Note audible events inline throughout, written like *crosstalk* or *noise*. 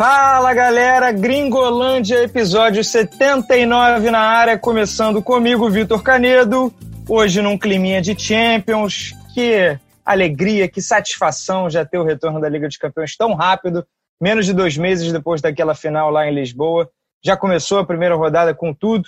Fala galera, Gringolândia, episódio 79 na área, começando comigo, Vitor Canedo. Hoje num climinha de Champions. Que alegria, que satisfação já ter o retorno da Liga dos Campeões tão rápido, menos de dois meses depois daquela final lá em Lisboa. Já começou a primeira rodada com tudo.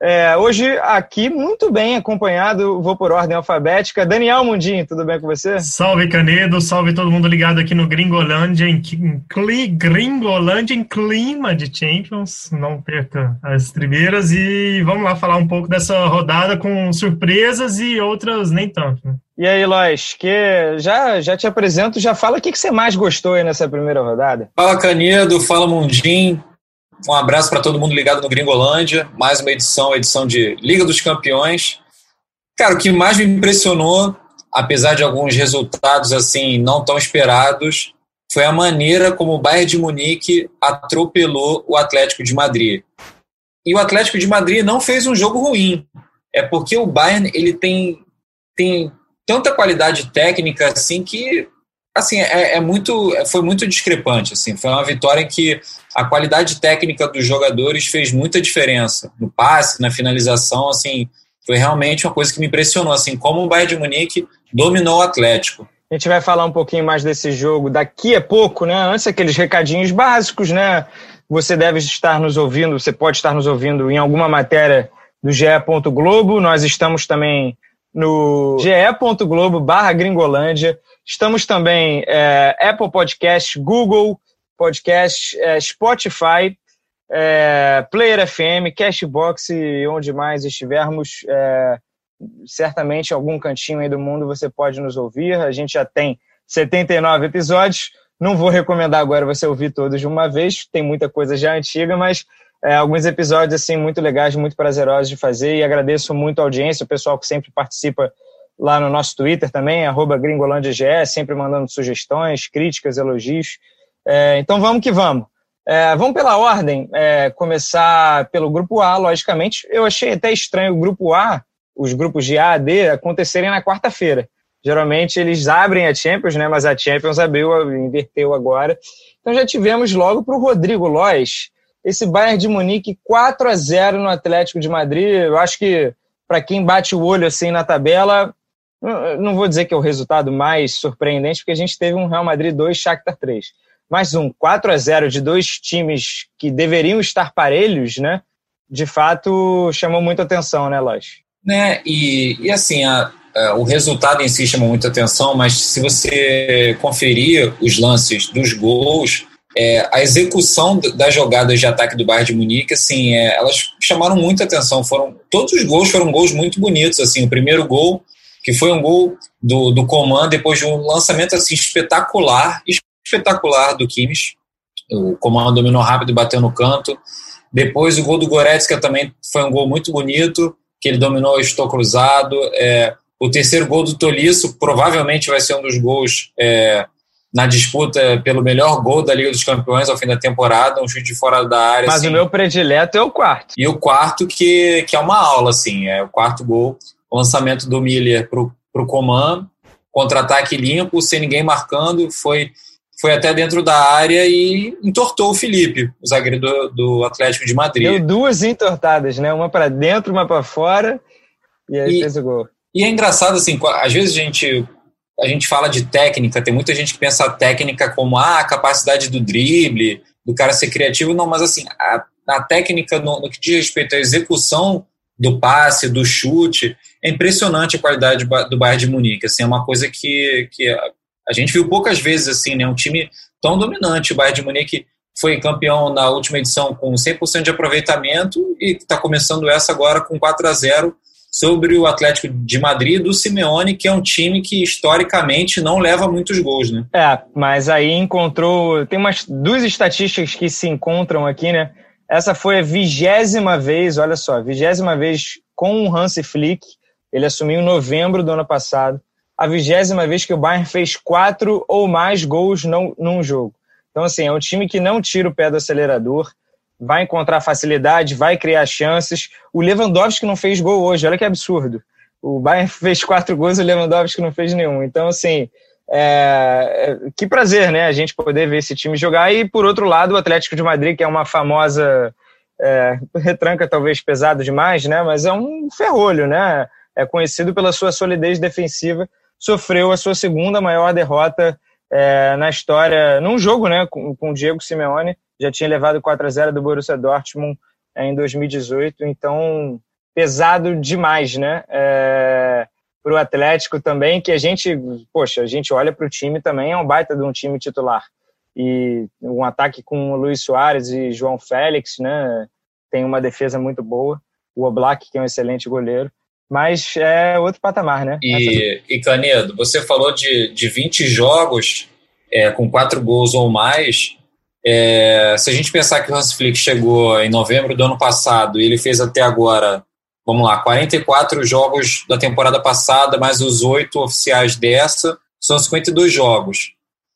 É, hoje aqui, muito bem acompanhado, vou por ordem alfabética. Daniel Mundinho, tudo bem com você? Salve Canedo, salve todo mundo ligado aqui no Gringolândia, em, em Gringolândia em clima de Champions. Não perca as primeiras e vamos lá falar um pouco dessa rodada com surpresas e outras nem tanto. Né? E aí, Lois, que já, já te apresento, já fala o que, que você mais gostou aí nessa primeira rodada. Fala Canedo, fala Mundinho. Um abraço para todo mundo ligado no Gringolândia. Mais uma edição, edição de Liga dos Campeões. Cara, o que mais me impressionou, apesar de alguns resultados assim não tão esperados, foi a maneira como o Bayern de Munique atropelou o Atlético de Madrid. E o Atlético de Madrid não fez um jogo ruim. É porque o Bayern ele tem, tem tanta qualidade técnica assim que assim é, é, muito foi muito discrepante assim. Foi uma vitória em que a qualidade técnica dos jogadores fez muita diferença. No passe na finalização assim foi realmente uma coisa que me impressionou assim como o Bayern de Munique dominou o Atlético. A gente vai falar um pouquinho mais desse jogo daqui a pouco né? Antes aqueles recadinhos básicos né? Você deve estar nos ouvindo você pode estar nos ouvindo em alguma matéria do GE. Globo. Nós estamos também no ge.globo barra gringolândia Estamos também é, Apple Podcast, Google Podcast, é, Spotify, é, Player FM, Cashbox e onde mais estivermos. É, certamente, em algum cantinho aí do mundo você pode nos ouvir. A gente já tem 79 episódios. Não vou recomendar agora você ouvir todos de uma vez, tem muita coisa já antiga, mas é, alguns episódios assim muito legais, muito prazerosos de fazer e agradeço muito a audiência, o pessoal que sempre participa lá no nosso Twitter também, arroba sempre mandando sugestões, críticas, elogios. É, então vamos que vamos. É, vamos pela ordem, é, começar pelo grupo A, logicamente. Eu achei até estranho o grupo A, os grupos de A a D, acontecerem na quarta-feira. Geralmente eles abrem a Champions, né? Mas a Champions abriu, inverteu agora. Então já tivemos logo para o Rodrigo Lois esse Bayern de Munique 4 a 0 no Atlético de Madrid. Eu acho que para quem bate o olho assim na tabela, não vou dizer que é o resultado mais surpreendente, porque a gente teve um Real Madrid 2, Shakhtar 3. Mas um 4 a 0 de dois times que deveriam estar parelhos, né? De fato, chamou muita atenção, né, Lóis? Né, e, e assim, a, a, o resultado em si chamou muita atenção, mas se você conferir os lances dos gols, é, a execução das jogadas de ataque do Bayern de Munique, assim, é, elas chamaram muita atenção. Foram todos os gols foram gols muito bonitos. Assim, o primeiro gol que foi um gol do, do Coman depois de um lançamento assim espetacular, espetacular do Kimmich. O Coman dominou rápido e bateu no canto. Depois o gol do Goretzka também foi um gol muito bonito, que ele dominou, estou cruzado. É, o terceiro gol do Tolisso provavelmente vai ser um dos gols é, na disputa pelo melhor gol da Liga dos Campeões ao fim da temporada, um chute de fora da área. Mas assim. o meu predileto é o quarto. E o quarto que, que é uma aula, assim, é o quarto gol o lançamento do Miller para o Coman, contra-ataque limpo, sem ninguém marcando, foi, foi até dentro da área e entortou o Felipe, o zagueiro do, do Atlético de Madrid. Deu duas entortadas, né? Uma para dentro, uma para fora, e aí e, fez o gol. E é engraçado, assim, às vezes a gente, a gente fala de técnica, tem muita gente que pensa a técnica como ah, a capacidade do drible, do cara ser criativo, não, mas assim, a, a técnica no, no que diz respeito à execução do passe, do chute. É impressionante a qualidade do Bayern de Munique. Assim, é uma coisa que, que a gente viu poucas vezes assim, né? Um time tão dominante. O Bayern de Munique foi campeão na última edição com 100% de aproveitamento e está começando essa agora com 4 a 0 sobre o Atlético de Madrid do Simeone, que é um time que historicamente não leva muitos gols, né? É, mas aí encontrou, tem umas duas estatísticas que se encontram aqui, né? Essa foi a vigésima vez, olha só, vigésima vez com o Hansi Flick. Ele assumiu em novembro do ano passado. A vigésima vez que o Bayern fez quatro ou mais gols não, num jogo. Então, assim, é um time que não tira o pé do acelerador, vai encontrar facilidade, vai criar chances. O Lewandowski não fez gol hoje, olha que absurdo. o Bayern *laughs* fez quatro gols e o Lewandowski não fez nenhum. Então, assim, é, é, que prazer, né? A gente poder ver esse time jogar. E, por outro lado, o Atlético de Madrid, que é uma famosa é, *laughs* retranca, talvez pesado demais, né? Mas é um ferrolho, né? É conhecido pela sua solidez defensiva. Sofreu a sua segunda maior derrota é, na história, num jogo, né? Com, com o Diego Simeone. Já tinha levado 4 a 0 do Borussia Dortmund em 2018. Então, pesado demais, né? É, para o Atlético também, que a gente, poxa, a gente olha para o time também, é um baita de um time titular. E um ataque com o Luiz Soares e João Félix, né? Tem uma defesa muito boa. O Oblak, que é um excelente goleiro. Mas é outro patamar, né? E, e Canedo, você falou de, de 20 jogos é, com quatro gols ou mais. É, se a gente pensar que o Hans Flick chegou em novembro do ano passado e ele fez até agora vamos lá, 44 jogos da temporada passada, mais os oito oficiais dessa, são 52 jogos.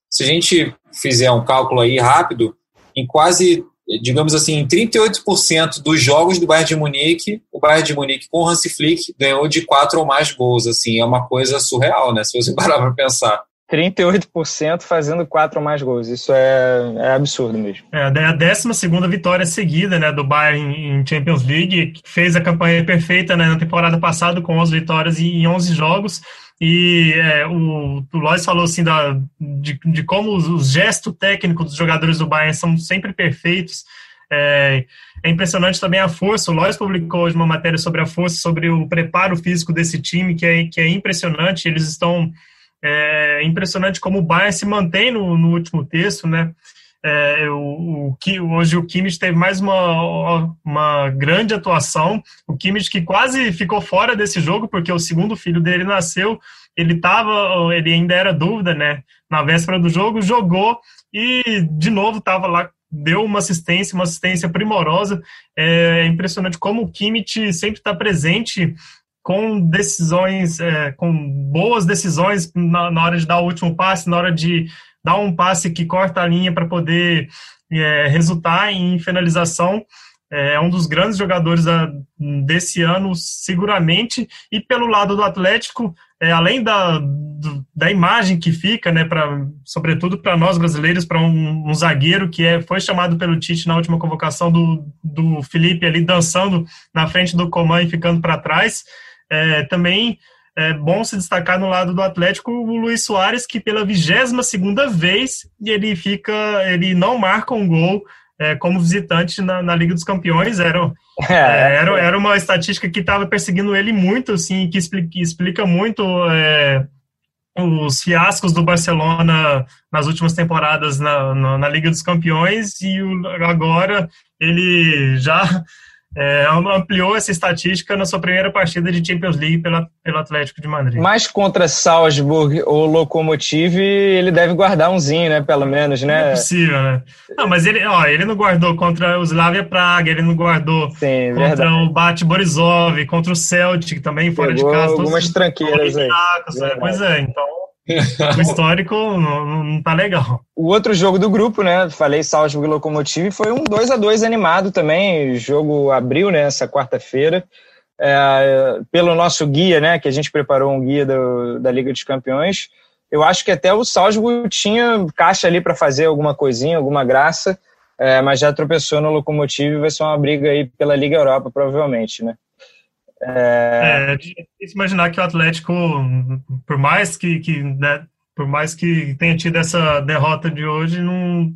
Se a gente fizer um cálculo aí rápido, em quase, digamos assim, em 38% dos jogos do Bayern de Munique, o Bayern de Munique com o Hansi Flick ganhou de quatro ou mais gols, assim, é uma coisa surreal, né, se você *laughs* parar para pensar. 38% fazendo quatro ou mais gols. Isso é, é absurdo mesmo. É a 12 segunda vitória seguida né, do Bayern em Champions League, que fez a campanha perfeita né, na temporada passada com 11 vitórias em 11 jogos. E é, o, o Lois falou assim da, de, de como os, os gestos técnicos dos jogadores do Bayern são sempre perfeitos. É, é, impressionante também a força. O Lois publicou hoje uma matéria sobre a força, sobre o preparo físico desse time, que é, que é impressionante. Eles estão é impressionante como o Bayern se mantém no, no último texto, né? É, o, o, hoje o Kimmich teve mais uma, uma grande atuação. O Kimmich que quase ficou fora desse jogo, porque o segundo filho dele nasceu, ele tava, ele ainda era dúvida, né? Na véspera do jogo, jogou e de novo estava lá, deu uma assistência, uma assistência primorosa. É impressionante como o Kimmich sempre está presente com decisões, é, com boas decisões na, na, hora de dar o último passe, na hora de dar um passe que corta a linha para poder é, resultar em finalização. É, é um dos grandes jogadores a, desse ano, seguramente. E pelo lado do Atlético, é, além da, do, da imagem que fica, né, pra, sobretudo para nós brasileiros, para um, um, zagueiro que é, foi chamado pelo Tite na última convocação do, do Felipe ali dançando na frente do Coman e ficando para trás. É, também é bom se destacar no lado do Atlético o Luiz Soares, que pela 22 segunda vez ele fica, ele não marca um gol é, como visitante na, na, Liga dos Campeões. Era, é, é era, era uma estatística que estava perseguindo ele muito, assim, que explica, que explica muito é, os fiascos do Barcelona nas últimas temporadas na, na, na Liga dos Campeões e o, agora ele já é, ampliou essa estatística na sua primeira partida de Champions League pela, pelo Atlético de Madrid. Mas contra Salzburg ou Lokomotiv, ele deve guardar umzinho, né? Pelo menos, né? Não é possível, né? Não, mas ele, ó, ele não guardou contra o Slavia Praga, ele não guardou Sim, contra verdade. o Bate Borisov, contra o Celtic também, fora Pegou de casa. algumas tranqueiras aí. Né? Pois é, então o *laughs* histórico não, não tá legal. O outro jogo do grupo, né? Falei Salzburg Locomotive, foi um 2 a 2 animado também. O jogo abriu nessa né, quarta-feira. É, pelo nosso guia, né? Que a gente preparou um guia do, da Liga dos Campeões. Eu acho que até o Salzburg tinha caixa ali para fazer alguma coisinha, alguma graça, é, mas já tropeçou no Locomotive. Vai ser uma briga aí pela Liga Europa, provavelmente, né? É... é, é difícil imaginar que o Atlético, por mais que, que né, por mais que tenha tido essa derrota de hoje, não,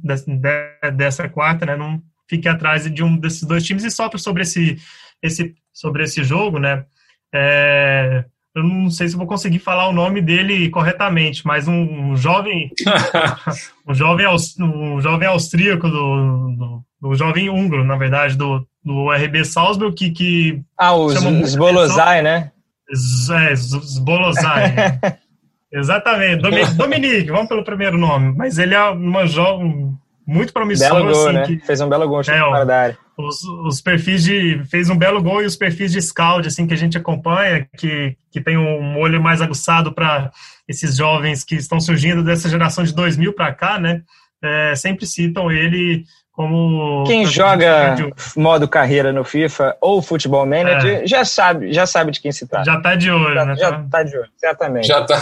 dessa quarta, né, não fique atrás de um desses dois times e sofre sobre esse, esse, sobre esse jogo, né? É, eu não sei se vou conseguir falar o nome dele corretamente, mas um, um jovem, *laughs* um jovem, um jovem austríaco do, do, do jovem húngaro, na verdade, do, do RB Salzburg, que. que ah, os Zbolozai, né? É, Zbolozai. *laughs* Exatamente. Dominique, vamos pelo primeiro nome. Mas ele é uma jovem muito promissor. Belo gol, assim, né? Que, Fez um belo gol, é, ó, da área. Os, os perfis de. Fez um belo gol e os perfis de scout, assim, que a gente acompanha, que, que tem um olho mais aguçado para esses jovens que estão surgindo dessa geração de 2000 para cá, né? É, sempre citam ele como quem joga modo carreira no FIFA ou Futebol Manager é. já sabe já sabe de quem se trata. Já está de olho, já, né? Já está de olho, certamente. Já tá.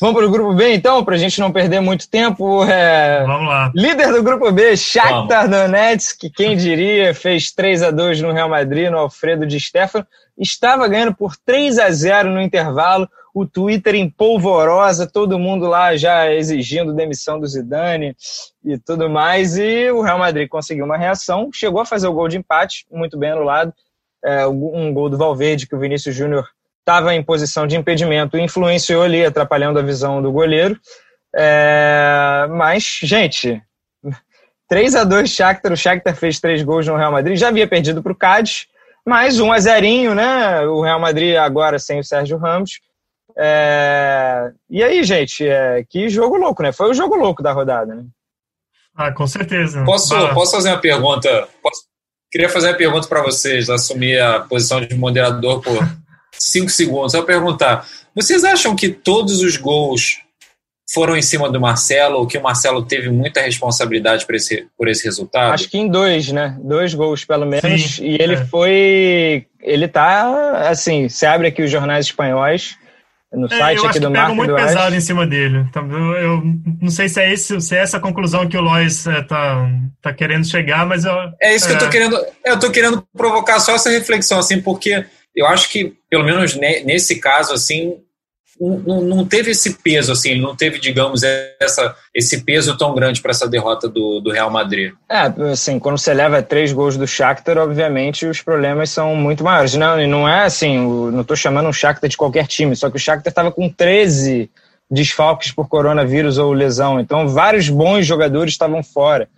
Vamos para o grupo B então, para a gente não perder muito tempo. É... Vamos lá. Líder do grupo B, Shakhtar Donetsk, quem diria, fez 3 a 2 no Real Madrid, no Alfredo de Stefano, estava ganhando por 3 a 0 no intervalo o Twitter em polvorosa, todo mundo lá já exigindo demissão do Zidane e tudo mais, e o Real Madrid conseguiu uma reação, chegou a fazer o gol de empate, muito bem anulado, é, um gol do Valverde que o Vinícius Júnior estava em posição de impedimento, influenciou ali, atrapalhando a visão do goleiro, é, mas, gente, 3 a 2 Shakhtar, o Shakhtar fez três gols no Real Madrid, já havia perdido para o Cádiz, mas 1 a 0 né? O Real Madrid agora sem o Sérgio Ramos, é... E aí, gente, é... que jogo louco, né? Foi o jogo louco da rodada, né? Ah, com certeza. Posso, posso fazer uma pergunta? Posso... Queria fazer uma pergunta para vocês, assumir a posição de moderador por *laughs* cinco segundos. Eu perguntar: vocês acham que todos os gols foram em cima do Marcelo, ou que o Marcelo teve muita responsabilidade por esse, por esse resultado? Acho que em dois, né? Dois gols, pelo menos. Sim, e ele é. foi. Ele tá assim, você abre aqui os jornais espanhóis no é, site aqui do Marco. Eu muito pesado em cima dele. Então, eu, eu, não sei se é, esse, se é essa conclusão que o Lois é, tá, tá querendo chegar, mas eu, é isso que eu tô é. querendo. Eu tô querendo provocar só essa reflexão, assim, porque eu acho que pelo menos nesse caso, assim, não, não teve esse peso, assim, não teve, digamos, essa, esse peso tão grande para essa derrota do, do Real Madrid. É, assim, quando você leva três gols do Shakhtar, obviamente os problemas são muito maiores. Não, e não é assim, não estou chamando um Shakhtar de qualquer time, só que o Shakhtar estava com 13 desfalques por coronavírus ou lesão, então vários bons jogadores estavam fora.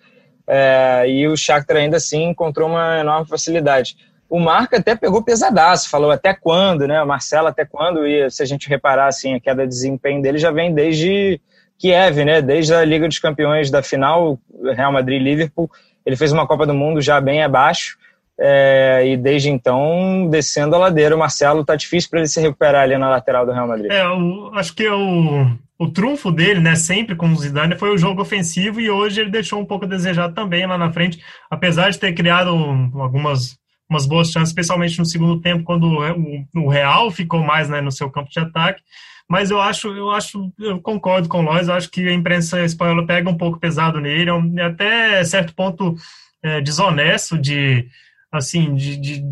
É, e o Shakhtar ainda assim encontrou uma enorme facilidade o Marco até pegou pesadaço, falou até quando, né? O Marcelo até quando, e se a gente reparar, assim, a queda de desempenho dele já vem desde Kiev, né? Desde a Liga dos Campeões da final, Real Madrid-Liverpool, ele fez uma Copa do Mundo já bem abaixo, é, e desde então, descendo a ladeira, o Marcelo tá difícil para ele se recuperar ali na lateral do Real Madrid. É, eu acho que o, o trunfo dele, né, sempre com o Zidane, foi o jogo ofensivo e hoje ele deixou um pouco a desejar também lá na frente, apesar de ter criado algumas umas boas chances, especialmente no segundo tempo, quando o, Real ficou mais né, no seu campo de ataque. Mas eu acho, eu acho, eu concordo com o acho que a imprensa espanhola pega um pouco pesado nele, é, é até certo ponto é, desonesto de, assim, de, de,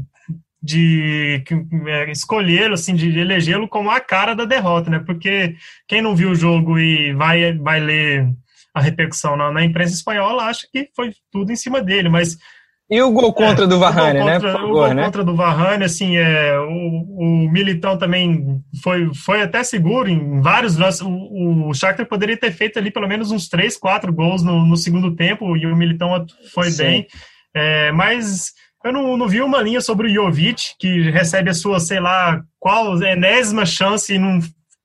de é, escolher, assim, de elegê-lo como a cara da derrota, né? Porque quem não viu o jogo e vai, vai ler a repercussão na, na imprensa espanhola acha que foi tudo em cima dele, mas e o gol contra é, do Varane, né? Favor, o gol né? contra do Varane, assim, é, o, o Militão também foi, foi até seguro em vários lances. O, o Shakhtar poderia ter feito ali pelo menos uns três, quatro gols no, no segundo tempo e o Militão foi Sim. bem. É, mas eu não, não vi uma linha sobre o Jovic, que recebe a sua, sei lá, qual enésima chance e não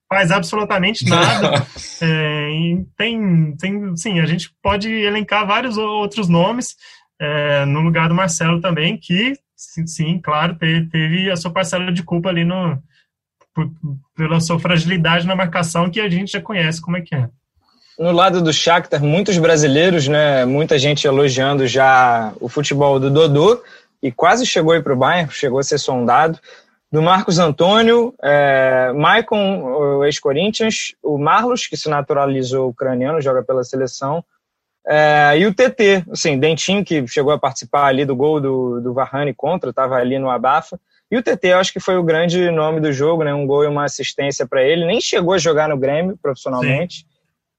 faz absolutamente *laughs* nada. é, tem, tem, sim, a gente pode elencar vários outros nomes é, no lugar do Marcelo também, que, sim, claro, teve, teve, a sua parcela de culpa ali no, por, pela sua fragilidade na marcação, que a gente já conhece como é que é. No lado do Shakhtar, muitos brasileiros, né, muita gente elogiando já o futebol do Dodô, e quase chegou aí para o Bayern, chegou a ser sondado. Do Marcos Antônio, é, Maicon, o ex-Corinthians, o Marlos, que se naturalizou ucraniano, joga pela seleção, é, e o TT, assim, Dentinho, que chegou a participar ali do gol do, do Varane contra, estava ali no Abafa. E o TT, eu acho que foi o grande nome do jogo, né? Um gol e uma assistência para ele. Nem chegou a jogar no Grêmio profissionalmente.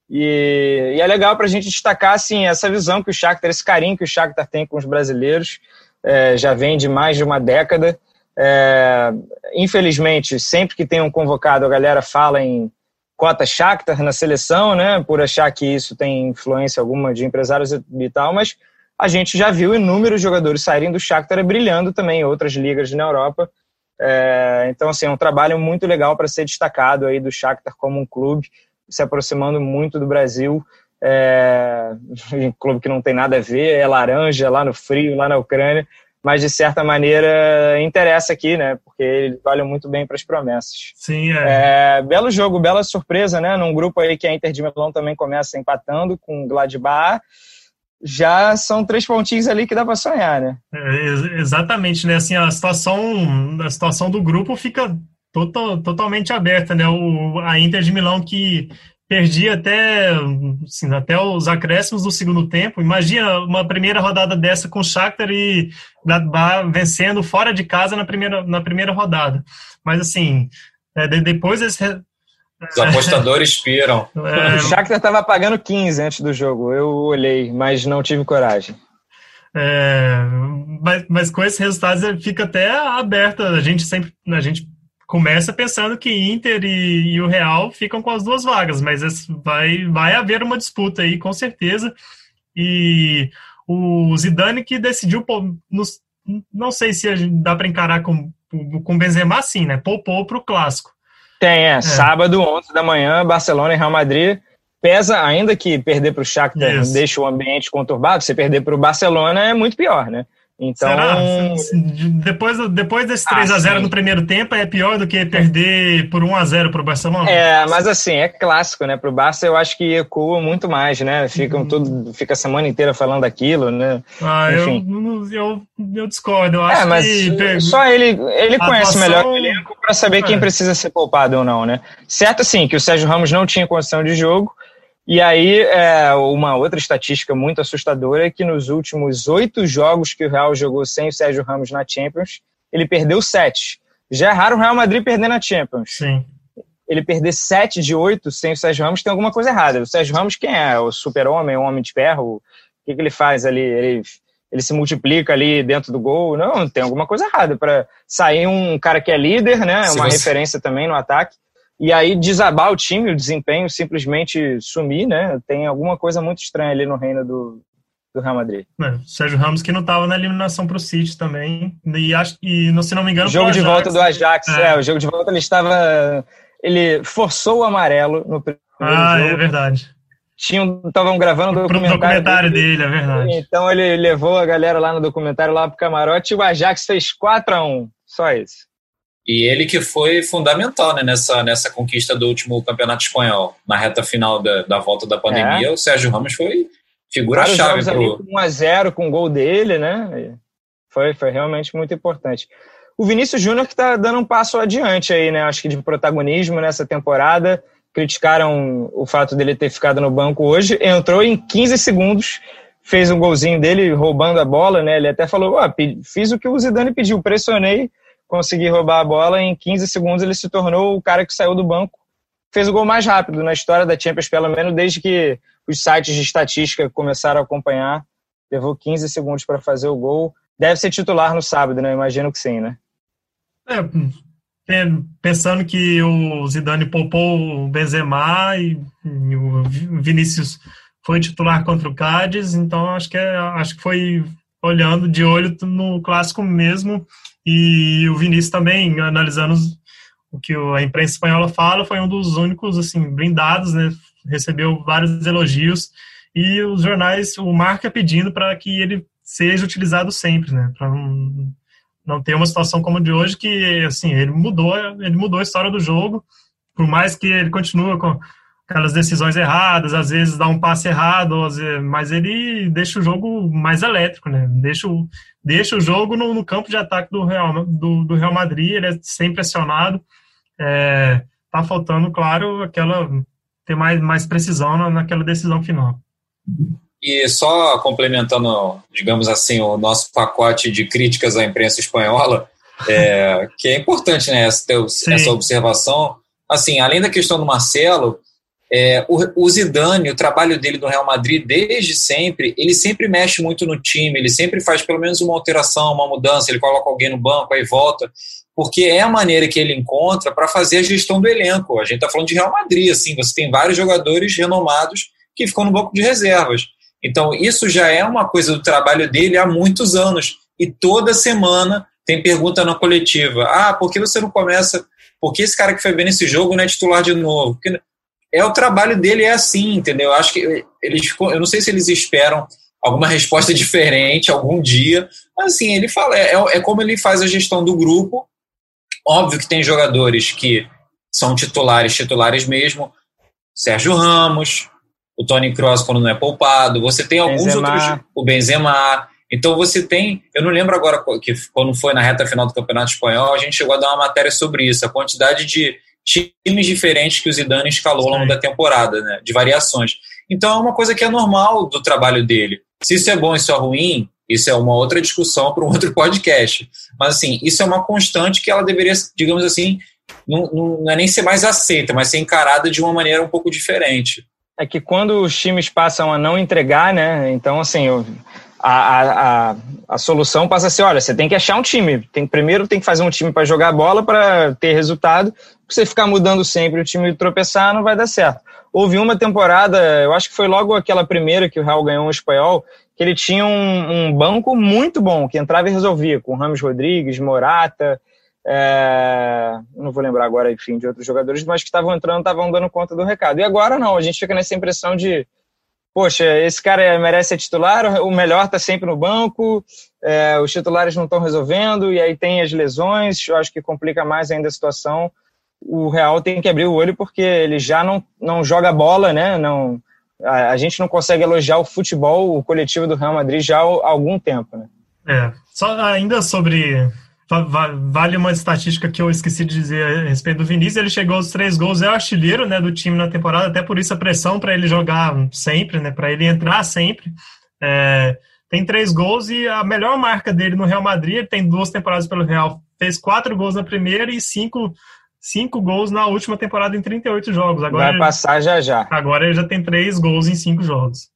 E, e, é legal para a gente destacar assim, essa visão que o Shakhtar, esse carinho que o Shakhtar tem com os brasileiros, é, já vem de mais de uma década. É, infelizmente, sempre que tem um convocado, a galera fala em cota Shakhtar na seleção, né, por achar que isso tem influência alguma de empresários e tal, mas a gente já viu inúmeros jogadores saírem do Shakhtar brilhando também em outras ligas na Europa. É, então, assim, é um trabalho muito legal para ser destacado aí do Shakhtar como um clube, se aproximando muito do Brasil. É, *laughs* um clube que não tem nada a ver, é laranja lá no frio, lá na Ucrânia, mas de certa maneira interessa aqui, né? Porque eles olham muito bem para as promessas. Sim, é. é. Belo jogo, bela surpresa, né? Num grupo aí que a Inter de Milão também começa empatando com o Gladbach. já são três pontinhos ali que dá para sonhar, né? É, exatamente, né? Assim, a situação, a situação do grupo fica total, totalmente aberta, né? O, a Inter de Milão que perdia até, assim, até os acréscimos do segundo tempo. Imagina uma primeira rodada dessa com o Shakhtar e Gladbach vencendo fora de casa na primeira, na primeira rodada. Mas, assim, é, depois eles... Os apostadores *laughs* piram. É... O Shakhtar estava pagando 15 antes do jogo. Eu olhei, mas não tive coragem. É, mas, mas com esses resultados fica até aberta. A gente sempre, a gente começa pensando que Inter e, e, o Real ficam com as duas vagas, mas vai, vai haver uma disputa aí, com certeza. E o Zidane que decidiu, nos, não sei se dá para encarar com com Benzema sim, né? Poupou para o clássico. Tem, é, é. Sábado, 11 da manhã, Barcelona e Real Madrid. Pesa, ainda que perder para o Shakhtar deixa o ambiente conturbado, você perder para o Barcelona é muito pior, né? Então, Será? Depois, depois desse 3 ah, a 0 no primeiro tempo, é pior do que perder por 1 a 0 para o Barcelona? É, mas assim, é clássico, né? Para o Barça eu acho que ecoa muito mais, né? Ficam uhum. tudo, fica a semana inteira falando aquilo, né? Ah, Enfim. Eu, eu, eu discordo. Eu é, acho é, mas que... só ele, ele conhece melhor o elenco para saber é. quem precisa ser poupado ou não, né? Certo, assim, que o Sérgio Ramos não tinha condição de jogo, e aí, é, uma outra estatística muito assustadora é que nos últimos oito jogos que o Real jogou sem o Sérgio Ramos na Champions, ele perdeu sete. Já é raro o Real Madrid perder na Champions. Sim. Ele perder sete de oito sem o Sérgio Ramos tem alguma coisa errada. O Sérgio Ramos, quem é? O super-homem, o homem de ferro? O que, que ele faz ali? Ele, ele se multiplica ali dentro do gol? Não, tem alguma coisa errada. Para sair um cara que é líder, né? Uma você... referência também no ataque e aí desabar o time, o desempenho simplesmente sumir, né? Tem alguma coisa muito estranha ali no reino do, do Real Madrid. É, Sérgio Ramos que não estava na eliminação para o City também. E, acho, e se não me engano. O jogo de volta do Ajax, é. é. o jogo de volta ele estava. Ele forçou o amarelo no primeiro ah, é jogo. é verdade. Estavam gravando o documentário, documentário dele, dele, é verdade. Então ele levou a galera lá no documentário lá pro camarote e o Ajax fez 4 a 1 Só isso. E ele que foi fundamental né, nessa, nessa conquista do último campeonato espanhol. Na reta final da, da volta da pandemia, é. o Sérgio Ramos foi figura-chave. Pro... 1x0 com o gol dele, né? Foi, foi realmente muito importante. O Vinícius Júnior que está dando um passo adiante aí, né? Acho que de protagonismo nessa temporada. Criticaram o fato dele ter ficado no banco hoje. Entrou em 15 segundos, fez um golzinho dele roubando a bola, né? Ele até falou: oh, fiz o que o Zidane pediu, pressionei conseguir roubar a bola. Em 15 segundos ele se tornou o cara que saiu do banco, fez o gol mais rápido na história da Champions, pelo menos desde que os sites de estatística começaram a acompanhar. Levou 15 segundos para fazer o gol. Deve ser titular no sábado, né? Imagino que sim, né? É, pensando que o Zidane poupou o Benzema e, o Vinícius foi titular contra o Cádiz, então acho que é, acho que foi olhando de olho no clássico mesmo e o Vinícius também, analisando o que a imprensa espanhola fala, foi um dos únicos assim blindados, né? Recebeu vários elogios e os jornais, o marca pedindo para que ele seja utilizado sempre, né? Para não, não ter uma situação como a de hoje que assim ele mudou, ele mudou a história do jogo, por mais que ele continue com aquelas decisões erradas, às vezes dá um passe errado, mas ele deixa o jogo mais elétrico, né? Deixa o, deixa o jogo no, no campo de ataque do Real, do, do, Real Madrid, ele é sem pressionado. É, tá faltando, claro, aquela ter mais, mais precisão naquela decisão final. E só complementando, digamos assim, o nosso pacote de críticas à imprensa espanhola, é, que é importante né, essa, essa observação. Assim, além da questão do Marcelo, é, o, o Zidane, o trabalho dele no Real Madrid desde sempre, ele sempre mexe muito no time, ele sempre faz pelo menos uma alteração, uma mudança, ele coloca alguém no banco, aí volta, porque é a maneira que ele encontra para fazer a gestão do elenco. A gente está falando de Real Madrid, assim, você tem vários jogadores renomados que ficam no banco de reservas. Então, isso já é uma coisa do trabalho dele há muitos anos. E toda semana tem pergunta na coletiva: ah, por que você não começa? Por que esse cara que foi bem nesse jogo não é titular de novo? Porque é o trabalho dele é assim, entendeu? Acho que eles, eu não sei se eles esperam alguma resposta *laughs* diferente algum dia, mas assim ele fala é, é como ele faz a gestão do grupo. Óbvio que tem jogadores que são titulares, titulares mesmo. Sérgio Ramos, o Tony Cross quando não é poupado, você tem alguns Benzema. outros, o Benzema. Então você tem, eu não lembro agora que quando foi na reta final do Campeonato Espanhol, a gente chegou a dar uma matéria sobre isso, a quantidade de times diferentes que o Zidane escalou ao longo da temporada, né, de variações. Então é uma coisa que é normal do trabalho dele. Se isso é bom, isso é ruim, isso é uma outra discussão para um *laughs* outro podcast. Mas assim, isso é uma constante que ela deveria, digamos assim, não, não é nem ser mais aceita, mas ser encarada de uma maneira um pouco diferente. É que quando os times passam a não entregar, né? Então, assim, a, a, a, solução passa a ser: olha, você tem que achar um time. Tem, primeiro tem que fazer um time para jogar bola, para ter resultado. Você ficar mudando sempre o time tropeçar, não vai dar certo. Houve uma temporada, eu acho que foi logo aquela primeira que o Real ganhou um espanhol, que ele tinha um, um banco muito bom, que entrava e resolvia, com Ramos Rodrigues, Morata, é, não vou lembrar agora, enfim, de outros jogadores, mas que estavam entrando, estavam dando conta do recado. E agora não, a gente fica nessa impressão de, poxa, esse cara merece ser titular, o melhor está sempre no banco, é, os titulares não estão resolvendo, e aí tem as lesões, eu acho que complica mais ainda a situação. O Real tem que abrir o olho porque ele já não, não joga bola, né? Não, a, a gente não consegue elogiar o futebol, o coletivo do Real Madrid já há algum tempo, né? É, só ainda sobre Vale uma estatística que eu esqueci de dizer a respeito do Vinícius. Ele chegou aos três gols, é o artilheiro né, do time na temporada, até por isso a pressão para ele jogar sempre, né, para ele entrar sempre. É, tem três gols e a melhor marca dele no Real Madrid, ele tem duas temporadas pelo Real, fez quatro gols na primeira e cinco, cinco gols na última temporada em 38 jogos. Agora Vai passar já já. Agora ele já tem três gols em cinco jogos.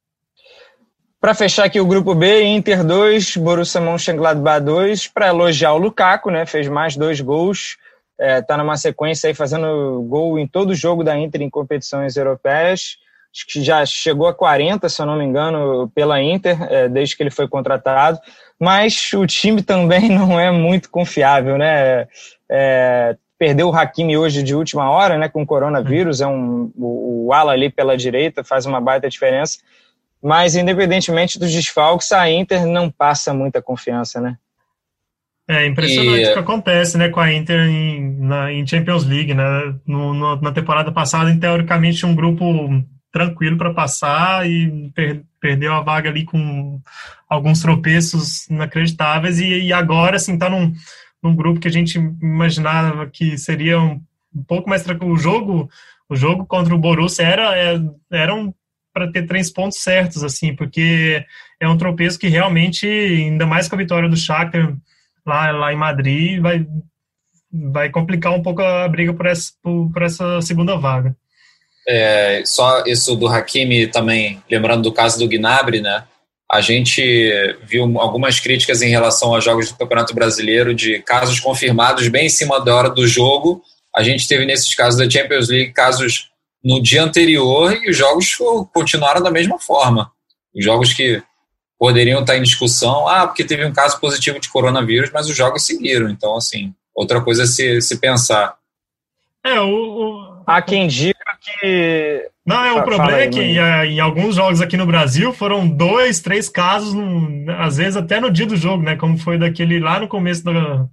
Para fechar aqui o grupo B, Inter 2, Borussia Mönchengladbach 2, para elogiar o Lukaku, né? Fez mais dois gols, está é, numa sequência aí fazendo gol em todo jogo da Inter em competições europeias. Acho que já chegou a 40, se eu não me engano, pela Inter, é, desde que ele foi contratado. Mas o time *laughs* também não é muito confiável, né? É, perdeu o Hakimi hoje de última hora, né? Com o coronavírus, é um, o, o ala ali pela direita faz uma baita diferença mas independentemente dos desfalques, a Inter não passa muita confiança, né? É impressionante e... o que acontece né, com a Inter em, na, em Champions League. Né? No, no, na temporada passada, teoricamente, um grupo tranquilo para passar e per, perdeu a vaga ali com alguns tropeços inacreditáveis. E, e agora, assim, está num, num grupo que a gente imaginava que seria um, um pouco mais tranquilo. O jogo, o jogo contra o Borussia era, é, era um para ter três pontos certos, assim, porque é um tropeço que realmente, ainda mais com a vitória do Shakhtar lá, lá em Madrid, vai, vai complicar um pouco a briga por essa, por, por essa segunda vaga. É, só isso do Hakimi também, lembrando do caso do Gnabry, né? A gente viu algumas críticas em relação aos jogos do Campeonato Brasileiro de casos confirmados bem em cima da hora do jogo. A gente teve nesses casos da Champions League casos no dia anterior e os jogos continuaram da mesma forma. Os jogos que poderiam estar em discussão, ah, porque teve um caso positivo de coronavírus, mas os jogos seguiram. Então, assim, outra coisa é se, se pensar. É, o, o... Há quem diga que. Não, é, o problema aí, é que em, em, alguns jogos aqui no Brasil foram dois, três casos, às vezes até no dia do jogo, né? Como foi daquele lá no começo do,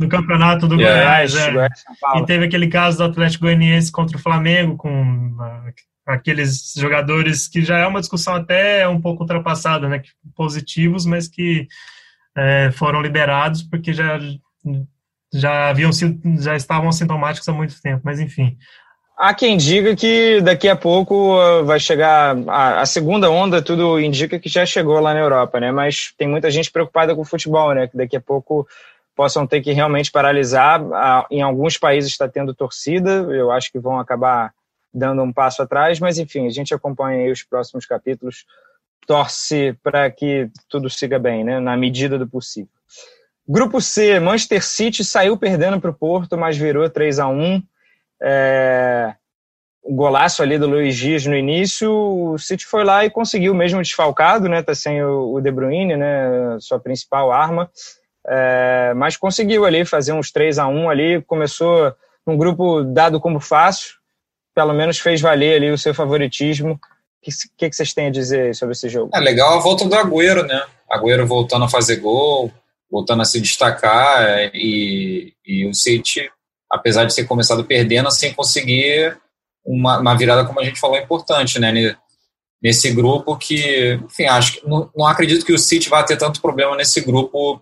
do campeonato do Goiás. É. E teve aquele caso do Atlético Goianiense contra o Flamengo, com uh, aqueles jogadores que já é uma discussão até um pouco ultrapassada, né? Positivos, mas que é, foram liberados porque já, já haviam sido, já estavam sintomáticos há muito tempo, mas enfim. Há quem diga que daqui a pouco uh, vai chegar a, a, segunda onda, tudo indica que já chegou lá na Europa, né? Mas tem muita gente preocupada com o futebol, né? Que daqui a pouco possam ter que realmente paralisar. Em alguns países está tendo torcida, eu acho que vão acabar dando um passo atrás, mas enfim, a gente acompanha os próximos capítulos, torce para que tudo siga bem, né, na medida do possível. Grupo C, Manchester City saiu perdendo para o Porto, mas virou 3 a 1 é, o golaço ali do Luiz Dias no início, o City foi lá e conseguiu mesmo desfalcado, né, tá sem o De Bruyne, né, sua principal arma, é, mas conseguiu ali fazer uns 3 a 1 ali, começou num grupo dado como fácil, pelo menos fez valer ali o seu favoritismo. O que, que, que, vocês têm a dizer sobre esse jogo? É legal a volta do Agüero, né? Agüero voltando a fazer gol, voltando a se destacar é, e, e o City, apesar de ter começado perdendo, sem conseguir uma, uma virada, como a gente falou, importante, né? nesse grupo que, enfim, acho que não, não acredito que o City vá ter tanto problema nesse grupo,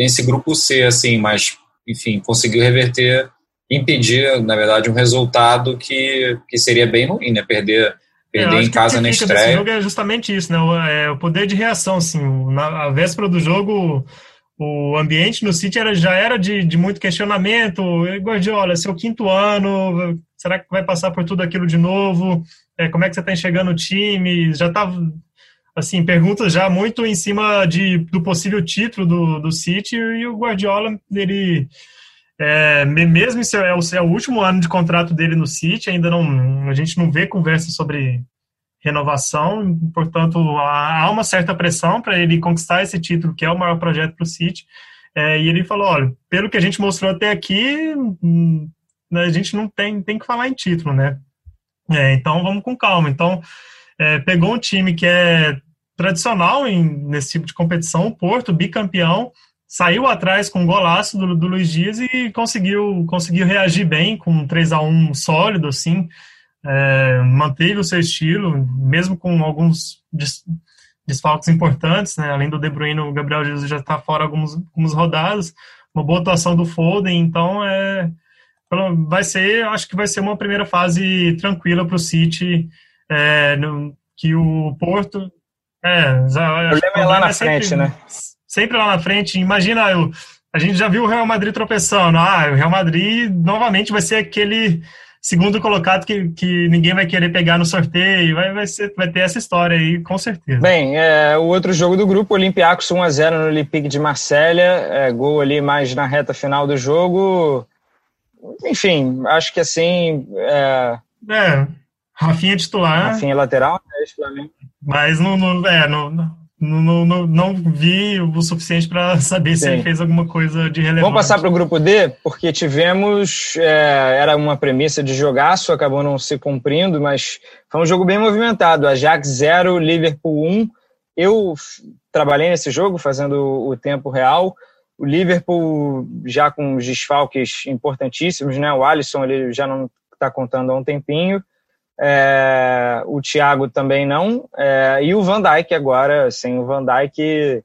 nesse grupo C, assim, mas, enfim, conseguiu reverter, impedir, na verdade, um resultado que, que seria bem ruim, né? Perder, perder em casa na estreia. jogo é justamente isso, né? O, é, o poder de reação, assim, na a véspera do jogo o ambiente no City era, já era de, de muito questionamento. Guardiola, seu quinto ano, será que vai passar por tudo aquilo de novo? É, como é que você está enxergando o time? Já estava, tá, assim, perguntas já muito em cima de, do possível título do, do City e o Guardiola, ele, é, mesmo se é o, é o último ano de contrato dele no City, ainda não, a gente não vê conversa sobre renovação, portanto, há uma certa pressão para ele conquistar esse título, que é o maior projeto para o City. É, e ele falou: olha, pelo que a gente mostrou até aqui, hum, a gente não tem, tem que falar em título, né? É, então vamos com calma. Então, é, pegou um time que é tradicional em, nesse tipo de competição, o Porto, bicampeão, saiu atrás com um golaço do, do Luiz Dias e conseguiu, conseguiu reagir bem com um 3 a 1 sólido, assim é, manteve o seu estilo, mesmo com alguns des, desfalques importantes, né? além do De Bruyne, o Gabriel Jesus já está fora alguns, algumas rodadas, uma boa atuação do Foden, então é, vai ser, acho que vai ser uma primeira fase tranquila para o City, é, no, que o Porto... É, já, o problema é lá na é sempre, frente, né? Sempre lá na frente, imagina, eu, a gente já viu o Real Madrid tropeçando, ah, o Real Madrid novamente vai ser aquele segundo colocado que, que ninguém vai querer pegar no sorteio. Vai, vai, ser, vai ter essa história aí, com certeza. Bem, é, o outro jogo do grupo, Olympiacos 1x0 no Olympique de Marselha, é, gol ali mais na reta final do jogo. Enfim, acho que assim. É, é Rafinha titular. Rafinha lateral, né? Mas não, não, é, não, não, não, não vi o suficiente para saber Sim. se ele fez alguma coisa de relevante. Vamos passar para o grupo D, porque tivemos. É, era uma premissa de jogaço, acabou não se cumprindo, mas foi um jogo bem movimentado. Ajax 0, Liverpool 1. Eu trabalhei nesse jogo, fazendo o tempo real. O Liverpool já com os desfalques importantíssimos, né? O Alisson ele já não está contando há um tempinho é, o Thiago também não, é, e o Van Dijk agora, sem o Van Dijk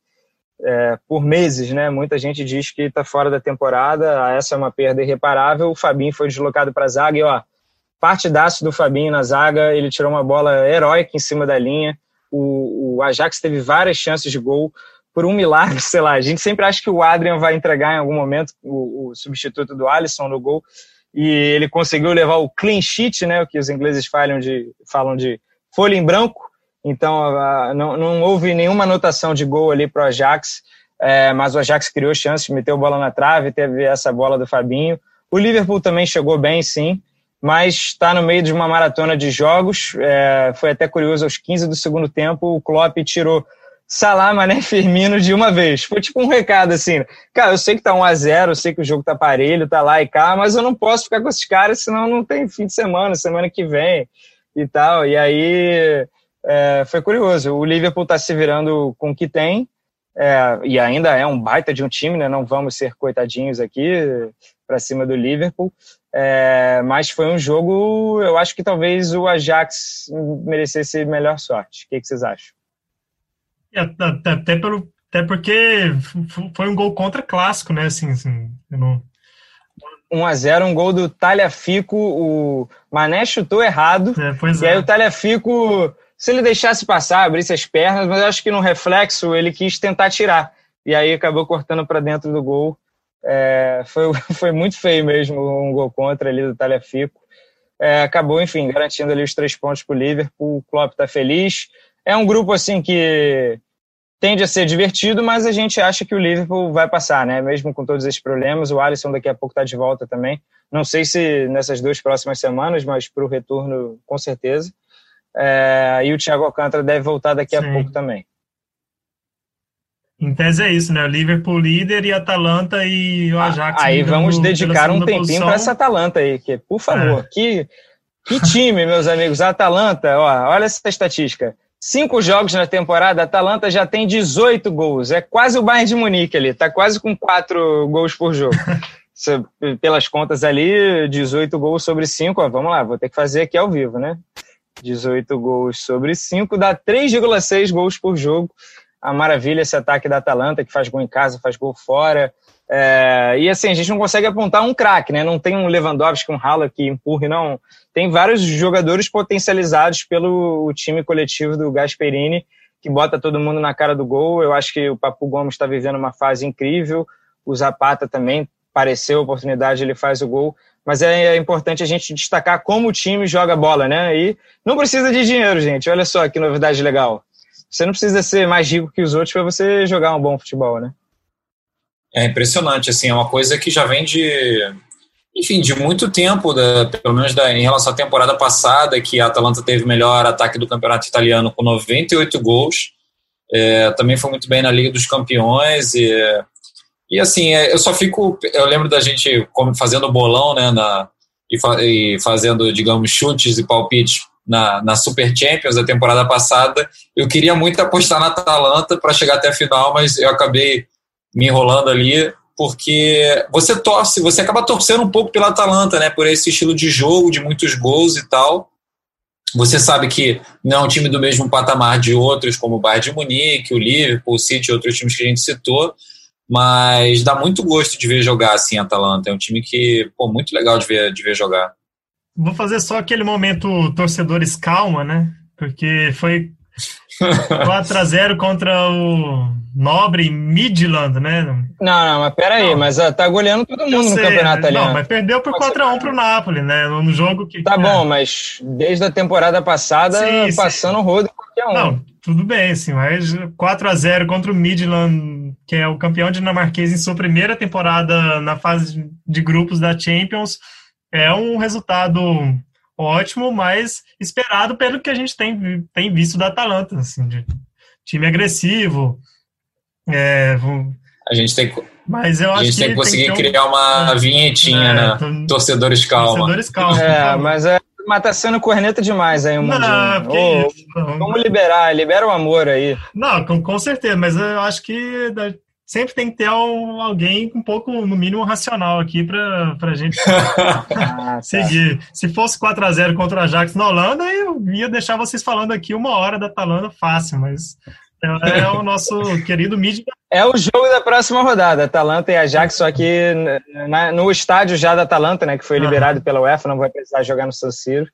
é, por meses, né? Muita gente diz que está fora da temporada, essa é uma perda irreparável. O Fabinho foi deslocado para a zaga e, ó, partidaço do Fabinho na zaga, ele tirou uma bola heróica em cima da linha. O, o Ajax teve várias chances de gol. Por um milagre, *laughs* sei lá, a gente sempre acha que o Adrian vai entregar em algum momento o, o substituto do Alisson no gol e ele conseguiu levar o clean sheet, né, o que os ingleses falam de, falam de folha em branco, então não, não houve nenhuma anotação de gol ali para o Ajax, é, mas o Ajax criou chances, meteu bola na trave, teve essa bola do Fabinho. O Liverpool também chegou bem, sim, mas está no meio de uma maratona de jogos. É, foi até curioso, aos 15 do segundo tempo, o Klopp tirou Salah, Mané Firmino de uma vez. Foi tipo um recado assim, cara, eu sei que tá 1 a 0 eu sei que o jogo tá parelho, tá lá e cá, mas eu não posso ficar com esses caras, senão não tem fim de semana, semana que vem e tal. E aí é, foi curioso. O Liverpool tá se virando com o que tem, é, e ainda é um baita de um time, né? Não vamos ser coitadinhos aqui para cima do Liverpool. É, mas foi um jogo, eu acho que talvez o Ajax merecesse melhor sorte. O que, que vocês acham? Até, até, pelo, até porque foi um gol contra clássico, né? Assim, assim não... 1 a 0 um gol do Talhafico. O Mané chutou errado. É, e é. aí o Talhafico, se ele deixasse passar, abrisse as pernas, mas eu acho que no reflexo ele quis tentar tirar. E aí acabou cortando para dentro do gol. É, foi, *laughs* foi muito feio mesmo um gol contra ali do Talhafico. É, acabou, enfim, garantindo ali os três pontos para o Liverpool. O Klopp está feliz. É um grupo assim que tende a ser divertido, mas a gente acha que o Liverpool vai passar, né? Mesmo com todos esses problemas. O Alisson daqui a pouco está de volta também. Não sei se nessas duas próximas semanas, mas para o retorno, com certeza. É, e o Thiago Alcântara deve voltar daqui Sim. a pouco também. Em tese é isso, né? O Liverpool líder e Atalanta e o Ajax. Aí vamos dedicar um tempinho para essa Atalanta aí, que, por favor, é. que, que time, meus amigos. A Atalanta, ó, olha essa estatística cinco jogos na temporada, a Atalanta já tem 18 gols. É quase o Bayern de Munique ali, tá quase com quatro gols por jogo. *laughs* Pelas contas ali, 18 gols sobre 5, vamos lá, vou ter que fazer aqui ao vivo, né? 18 gols sobre 5, dá 3,6 gols por jogo. A maravilha esse ataque da Atalanta, que faz gol em casa, faz gol fora. É, e assim, a gente não consegue apontar um craque, né? Não tem um Lewandowski, um Haaland que empurre, não. Tem vários jogadores potencializados pelo time coletivo do Gasperini, que bota todo mundo na cara do gol. Eu acho que o Papu Gomes está vivendo uma fase incrível. O Zapata também pareceu oportunidade, ele faz o gol. Mas é, é importante a gente destacar como o time joga bola, né? E não precisa de dinheiro, gente. Olha só que novidade legal. Você não precisa ser mais rico que os outros para você jogar um bom futebol, né? É impressionante, assim, é uma coisa que já vem de, enfim, de muito tempo, da, pelo menos da, em relação à temporada passada, que a Atalanta teve o melhor ataque do campeonato italiano com 98 gols, é, também foi muito bem na Liga dos Campeões, e, e assim, é, eu só fico, eu lembro da gente fazendo bolão, né, na, e, fa, e fazendo, digamos, chutes e palpites na, na Super Champions da temporada passada, eu queria muito apostar na Atalanta para chegar até a final, mas eu acabei me enrolando ali, porque você torce, você acaba torcendo um pouco pela Atalanta, né? Por esse estilo de jogo, de muitos gols e tal. Você sabe que não é um time do mesmo patamar de outros, como o Bayern de Munique, o Liverpool, o City, outros times que a gente citou, mas dá muito gosto de ver jogar assim a Atalanta. É um time que, pô, muito legal de ver, de ver jogar. Vou fazer só aquele momento torcedores calma, né? Porque foi 4 a 0 contra o Nobre Midland, né? Não, não, mas peraí, não. mas uh, tá goleando todo mundo no campeonato italiano. Não, mas perdeu por 4x1 pro Napoli, né? No jogo que. Tá é. bom, mas desde a temporada passada, sim, passando o rodo qualquer um. Não, tudo bem, sim, mas 4x0 contra o Midland, que é o campeão dinamarquês em sua primeira temporada na fase de grupos da Champions, é um resultado ótimo, mas esperado pelo que a gente tem, tem visto da Atalanta, assim, de time agressivo. É, a gente tem mas eu a gente tem que conseguir tem que criar uma é, vinhetinha, é, né? Tô, torcedores calma. Torcedores calma. É, mas é, mas tá sendo corneta demais aí o um Não, oh, Vamos liberar, libera o amor aí. Não, com, com certeza, mas eu acho que sempre tem que ter um, alguém um pouco, no mínimo, racional aqui para a gente *laughs* ah, tá. seguir. Se fosse 4 a 0 contra o Ajax na Holanda, eu ia deixar vocês falando aqui uma hora da Atalanta fácil, mas é o nosso *laughs* querido mídia. É o jogo da próxima rodada, Atalanta e Ajax, só que na, no estádio já da Atalanta, né, que foi liberado pela UEFA, não vai precisar jogar no San Siro.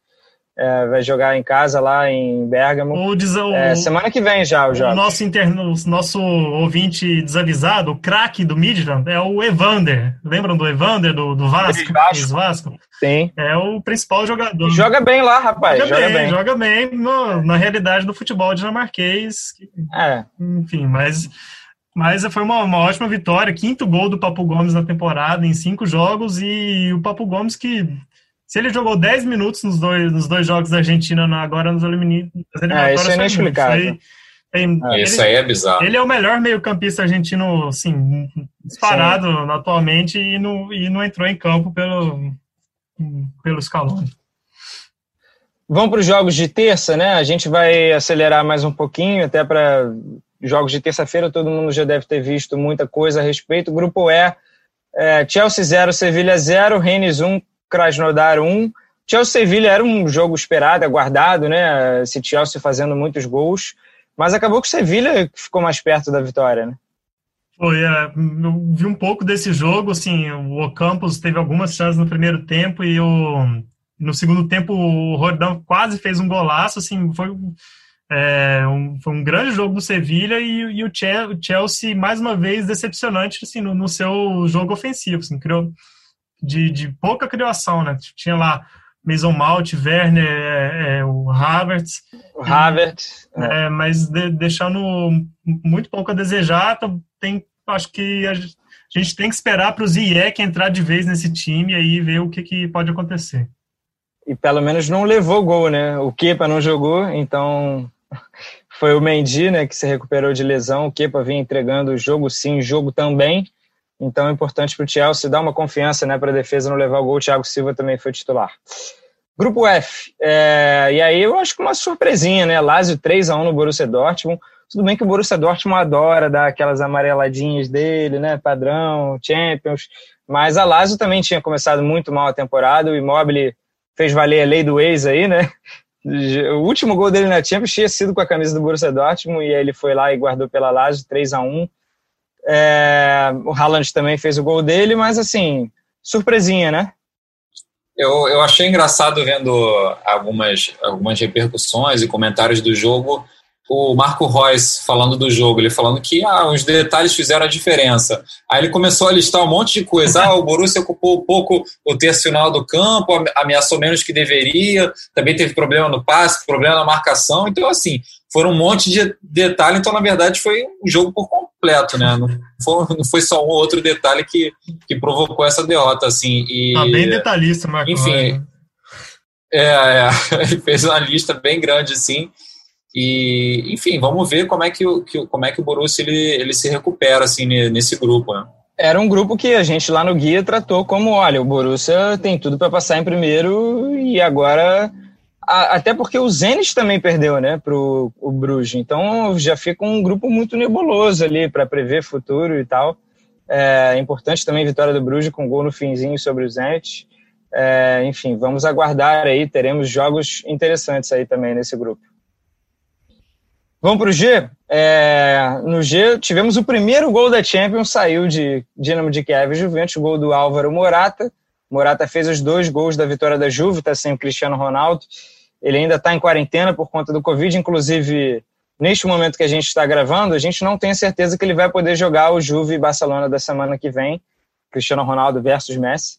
É, vai jogar em casa lá em Bergamo. O, o, é, semana que vem já o jogo. O nosso, interno, nosso ouvinte desavisado, o craque do Midland, é o Evander. Lembram do Evander, do, do Vasco? Vasco. Vasco? Sim. É o principal jogador. E joga bem lá, rapaz. Joga, joga bem, bem, joga bem no, na realidade do futebol dinamarquês. É. Enfim, mas... Mas foi uma, uma, ótima vitória, quinto gol do Papo Gomes na temporada, em cinco jogos, e o Papo Gomes que se ele jogou 10 minutos nos dois, nos dois jogos da Argentina agora nos eliminatórios. É, isso é inexplicável. Tem, ah, isso aí é bizarro. Ele é o melhor meio-campista argentino, assim, disparado Sim. atualmente e não, e não entrou em campo pelo, pelo Scaloni. Vamos para os jogos de terça, né? A gente vai acelerar mais um pouquinho, até para jogos de terça-feira, todo mundo já deve ter visto muita coisa a respeito. Grupo E, é, Chelsea 0, Sevilha 0, Rennes 1, Krasnodar 1. Chelsea-Sevilla era um jogo esperado, aguardado, né? Esse Chelsea fazendo muitos gols, mas acabou que o Sevilla ficou mais perto da vitória, né? Foi, é, eu vi um pouco desse jogo, assim, o Ocampos teve algumas chances no primeiro tempo e o, no segundo tempo o Rodão quase fez um golaço, assim, foi, é, um, foi um grande jogo do Sevilla e, e o Chelsea, mais uma vez, decepcionante, assim, no, no seu jogo ofensivo, assim, criou de, de pouca criação, né? Tinha lá Mason Malt, Werner, é, é, o Havertz. O Havertz. É, mas de, deixando muito pouco a desejar, tem, acho que a gente tem que esperar para o Ziyech entrar de vez nesse time e aí ver o que, que pode acontecer. E pelo menos não levou gol, né? O Kepa não jogou, então *laughs* foi o Mendy, né, que se recuperou de lesão. O Kepa vinha entregando o jogo sim, jogo também. Então é importante para o Chelsea dar uma confiança né, para a defesa não levar o gol. O Thiago Silva também foi titular. Grupo F. É, e aí eu acho que uma surpresinha, né? Lazio 3 a 1 no Borussia Dortmund. Tudo bem que o Borussia Dortmund adora dar aquelas amareladinhas dele, né? Padrão, Champions. Mas a Lazio também tinha começado muito mal a temporada. O Immobile fez valer a lei do ex aí, né? *laughs* O último gol dele na Champions tinha sido com a camisa do Borussia Dortmund e aí ele foi lá e guardou pela Lazio 3 a 1 é, O Haaland também fez o gol dele, mas assim, surpresinha, né? Eu, eu achei engraçado vendo algumas, algumas repercussões e comentários do jogo o Marco Reus falando do jogo, ele falando que ah, os detalhes fizeram a diferença. Aí ele começou a listar um monte de coisa. Ah, o Borussia ocupou um pouco o terço final do campo, ameaçou menos que deveria, também teve problema no passe, problema na marcação. Então, assim, foram um monte de detalhes. Então, na verdade, foi um jogo por completo, né? Não foi, não foi só um outro detalhe que, que provocou essa derrota, assim. E, tá bem detalhista, Marco Enfim, é, é, *laughs* ele fez uma lista bem grande, assim. E, enfim, vamos ver como é que o, que, como é que o Borussia ele, ele se recupera assim, nesse grupo. Né? Era um grupo que a gente lá no guia tratou como: olha, o Borussia tem tudo para passar em primeiro e agora. Até porque o Zenit também perdeu né, para o Bruges. Então já fica um grupo muito nebuloso ali para prever futuro e tal. É importante também a vitória do Bruges com gol no finzinho sobre o Zenit. É, enfim, vamos aguardar aí. Teremos jogos interessantes aí também nesse grupo. Vamos para o G? É, no G, tivemos o primeiro gol da Champions, saiu de Dinamo de Kiev Juventus, gol do Álvaro Morata. Morata fez os dois gols da vitória da Juve, está sem o Cristiano Ronaldo. Ele ainda está em quarentena por conta do Covid, inclusive neste momento que a gente está gravando, a gente não tem certeza que ele vai poder jogar o Juve e Barcelona da semana que vem, Cristiano Ronaldo versus Messi,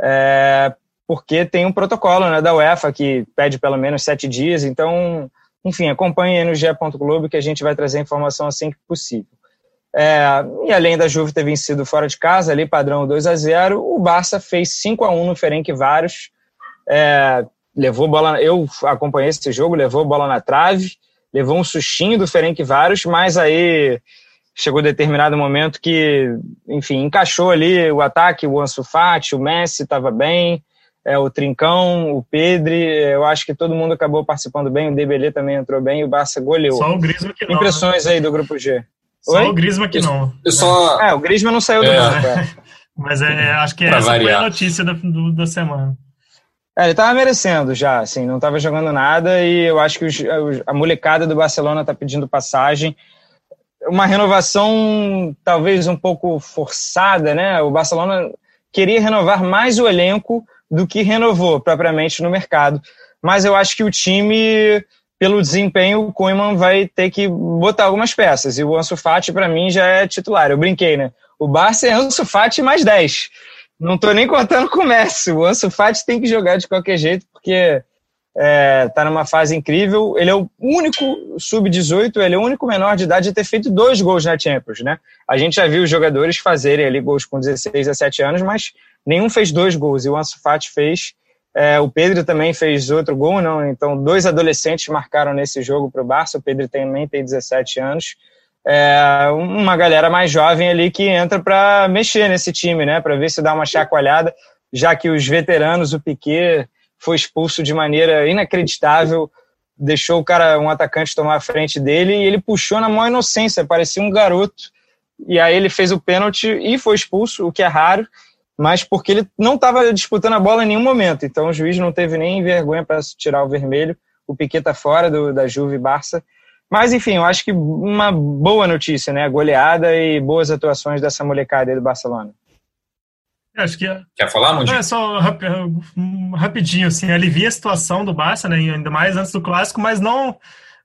é, porque tem um protocolo né, da UEFA que pede pelo menos sete dias, então enfim, acompanhe aí no GE. Globo que a gente vai trazer informação assim que possível. É, e além da Juve ter vencido fora de casa, ali padrão 2 a 0 o Barça fez 5 a 1 no Ferenc Vários. É, levou bola, eu acompanhei esse jogo, levou bola na trave, levou um sustinho do Ferenc Vários, mas aí chegou determinado momento que, enfim, encaixou ali o ataque, o Ansu Fati, o Messi estava bem, é, o Trincão, o Pedri, eu acho que todo mundo acabou participando bem, o Debelé também entrou bem e o Barça goleou. Só o Griezmann que não. Impressões né? aí do grupo G. Só Oi? o Griezmann que não. Eu só... É, o Griezmann não saiu do é. banco. *laughs* Mas é, acho que essa variar. foi a notícia da, do, da semana. É, ele tava merecendo já, assim, não tava jogando nada e eu acho que os, a molecada do Barcelona tá pedindo passagem. Uma renovação talvez um pouco forçada, né? O Barcelona queria renovar mais o elenco do que renovou propriamente no mercado. Mas eu acho que o time, pelo desempenho, o Koeman vai ter que botar algumas peças. E o Ansu Fati, para mim, já é titular. Eu brinquei, né? O Barça é Ansu Fati mais 10. Não estou nem contando com o Messi. O Ansu Fati tem que jogar de qualquer jeito, porque é, tá numa fase incrível. Ele é o único sub-18, ele é o único menor de idade a ter feito dois gols na Champions, né? A gente já viu os jogadores fazerem ali gols com 16, 17 anos, mas nenhum fez dois gols, e o Ansu Fati fez. É, o Pedro também fez outro gol, não? Então, dois adolescentes marcaram nesse jogo para o Barça. O Pedro também tem 17 anos. É, uma galera mais jovem ali que entra para mexer nesse time, né? Para ver se dá uma chacoalhada, já que os veteranos, o Piquet foi expulso de maneira inacreditável, deixou o cara, um atacante, tomar a frente dele e ele puxou na maior inocência, parecia um garoto. E aí ele fez o pênalti e foi expulso, o que é raro mas porque ele não estava disputando a bola em nenhum momento. Então o juiz não teve nem vergonha para tirar o vermelho. O Piquet está fora do, da Juve Barça. Mas enfim, eu acho que uma boa notícia, né? Goleada e boas atuações dessa molecada aí do Barcelona. Acho que é. Quer falar, Mundi? É só rapidinho, assim, alivia a situação do Barça, né? Ainda mais antes do clássico, mas não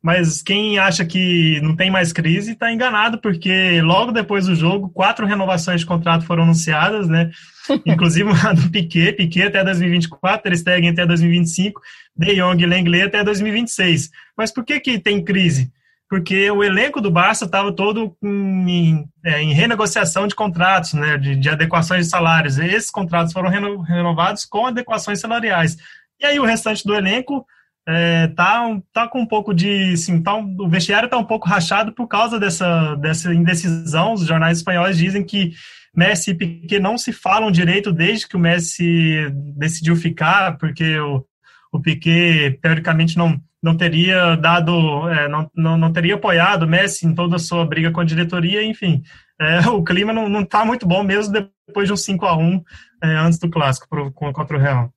mas quem acha que não tem mais crise está enganado, porque logo depois do jogo, quatro renovações de contrato foram anunciadas, né? *laughs* Inclusive a do Piquet, Piquet até 2024, Ter Stegen até 2025, De Jong e Lenglet até 2026. Mas por que, que tem crise? Porque o elenco do Barça estava todo em, é, em, renegociação de contratos, né, de, de adequações de salários. E esses contratos foram renovados com adequações salariais. E aí o restante do elenco é, tá, tá com um pouco de. Assim, tá, o vestiário está um pouco rachado por causa dessa, dessa indecisão. Os jornais espanhóis dizem que Messi e Piquet não se falam direito desde que o Messi decidiu ficar, porque o, o Piquet, teoricamente, não, não teria dado, é, não, não, não, teria apoiado o Messi em toda a sua briga com a diretoria, enfim. É, o clima não está muito bom mesmo depois de um 5 a 1 é, antes do clássico pro, contra o Real.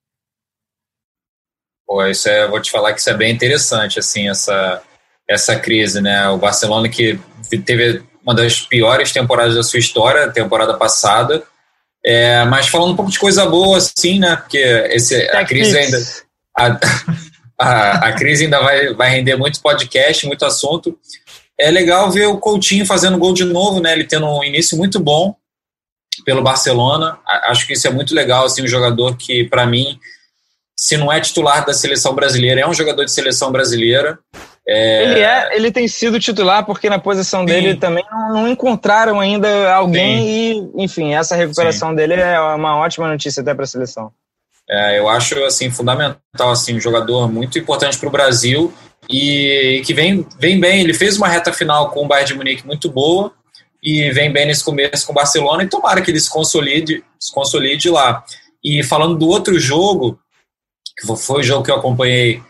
Pô, isso é, vou te falar que isso é bem interessante, assim, essa, essa crise, né? O Barcelona que teve uma das piores temporadas da sua história, temporada passada, é, mas falando um pouco de coisa boa, assim, né? Porque esse, a crise ainda. A, *laughs* a, a, crise ainda vai, vai render muito podcast, muito assunto. É legal ver o Coutinho fazendo gol de novo, né? Ele tendo um início muito bom pelo Barcelona. Acho que isso é muito legal, assim, um jogador que, para mim, se não é titular da seleção brasileira, é um jogador de seleção brasileira. É... Ele é, ele tem sido titular porque na posição Sim. dele também não, não, encontraram ainda alguém Sim. e, enfim, essa recuperação Sim. dele é uma ótima notícia até para a seleção. É, eu acho assim fundamental assim um jogador muito importante para o Brasil e, que vem, vem bem. Ele fez uma reta final com o Bayern de Munique muito boa e vem bem nesse começo com o Barcelona e tomara que ele se consolide, se consolide lá. E falando do outro jogo, que foi o jogo que eu acompanhei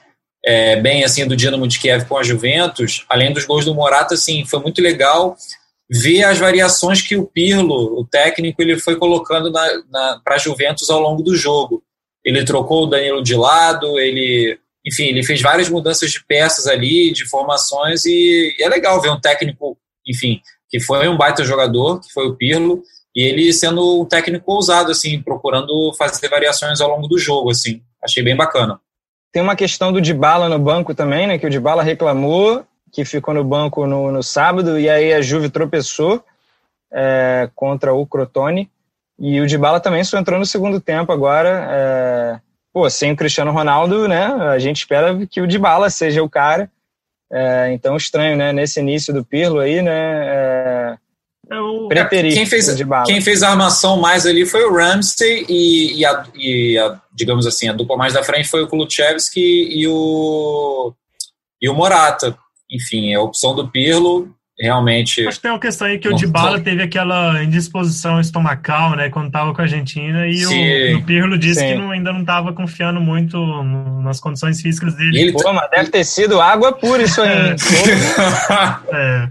é, bem assim do Dinamo de Kiev com a Juventus, além dos gols do Morata, assim, foi muito legal ver as variações que o Pirlo, o técnico, ele foi colocando para a Juventus ao longo do jogo. Ele trocou o Danilo de lado, ele, enfim, ele fez várias mudanças de peças ali, de formações e, e é legal ver um técnico, enfim, que foi um baita jogador, que foi o Pirlo, e ele sendo um técnico ousado, assim, procurando fazer variações ao longo do jogo, assim. Achei bem bacana. Tem uma questão do Dybala no banco também, né? Que o Dybala reclamou que ficou no banco no, no sábado e aí a Juve tropeçou é, contra o Crotone e o Dybala também só entrou no segundo tempo agora. É, pô, sem o Cristiano Ronaldo, né? A gente espera que o Dybala seja o cara. É, então estranho, né? Nesse início do Pirlo aí, né? É, eu preferi quem fez, quem fez a armação mais ali foi o Ramsey e, e, a, e a, digamos assim, a dupla mais da frente foi o Kulusevski e o, e o Morata. Enfim, a opção do Pirlo realmente. Acho que tem uma questão aí que o Dybala teve aquela indisposição estomacal, né, quando estava com a Argentina, e o, o, Pirlo disse sim. que não, ainda não estava confiando muito nas condições físicas dele. Ele, Pô, mas deve ter sido água pura isso aí. *laughs* é.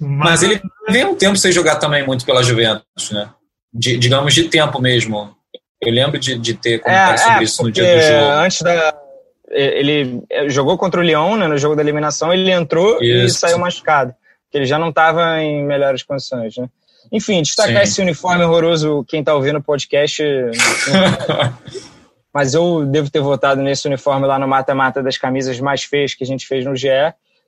Mas, mas ele vem um tempo sem jogar também muito pela Juventus, né? De, digamos, de tempo mesmo. Eu lembro de, de ter comentado é, sobre é, isso no dia do jogo. Antes da. Ele jogou contra o Lyon, né, no jogo da eliminação, ele entrou isso. e saiu machucado. Porque ele já não estava em melhores condições, né? Enfim, destacar Sim. esse uniforme horroroso, quem está ouvindo o podcast. *laughs* mas eu devo ter votado nesse uniforme lá no mata-mata das camisas mais feias que a gente fez no GE,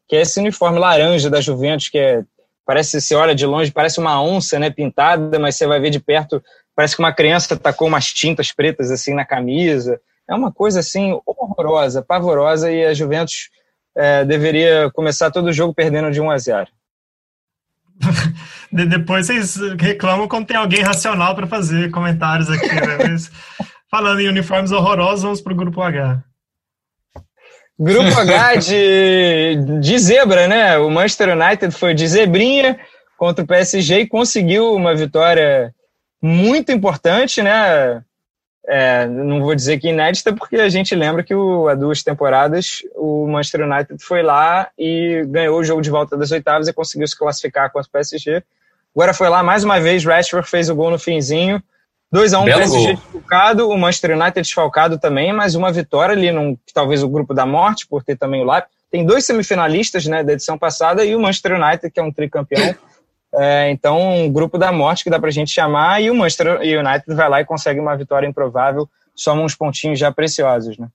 que é esse uniforme laranja da Juventus, que é parece, se olha de longe, parece uma onça, né, pintada, mas você vai ver de perto, parece que uma criança tacou umas tintas pretas assim na camisa. É uma coisa assim horrorosa, pavorosa e a Juventus é, deveria começar todo o jogo perdendo de 1 a 0. *laughs* Depois vocês reclamam quando tem alguém racional para fazer comentários aqui. Né? *laughs* Mas, falando em uniformes horrorosos, vamos para o grupo H. Grupo H *laughs* de, de zebra, né? O Manchester United foi de zebrinha contra o PSG e conseguiu uma vitória muito importante, né? É, não vou dizer que inédita, porque a gente lembra que o, há duas temporadas o Manchester United foi lá e ganhou o jogo de volta das oitavas e conseguiu se classificar contra o PSG. Agora foi lá mais uma vez, Rashford fez o gol no finzinho, 2x1 um, PSG desfalcado, o Manchester United desfalcado também, mas uma vitória ali, num, talvez o grupo da morte, por ter também o Leipzig. Tem dois semifinalistas né, da edição passada e o Manchester United, que é um tricampeão. *laughs* É, então, um grupo da morte que dá pra gente chamar e o Manchester United vai lá e consegue uma vitória improvável, soma uns pontinhos já preciosos, né?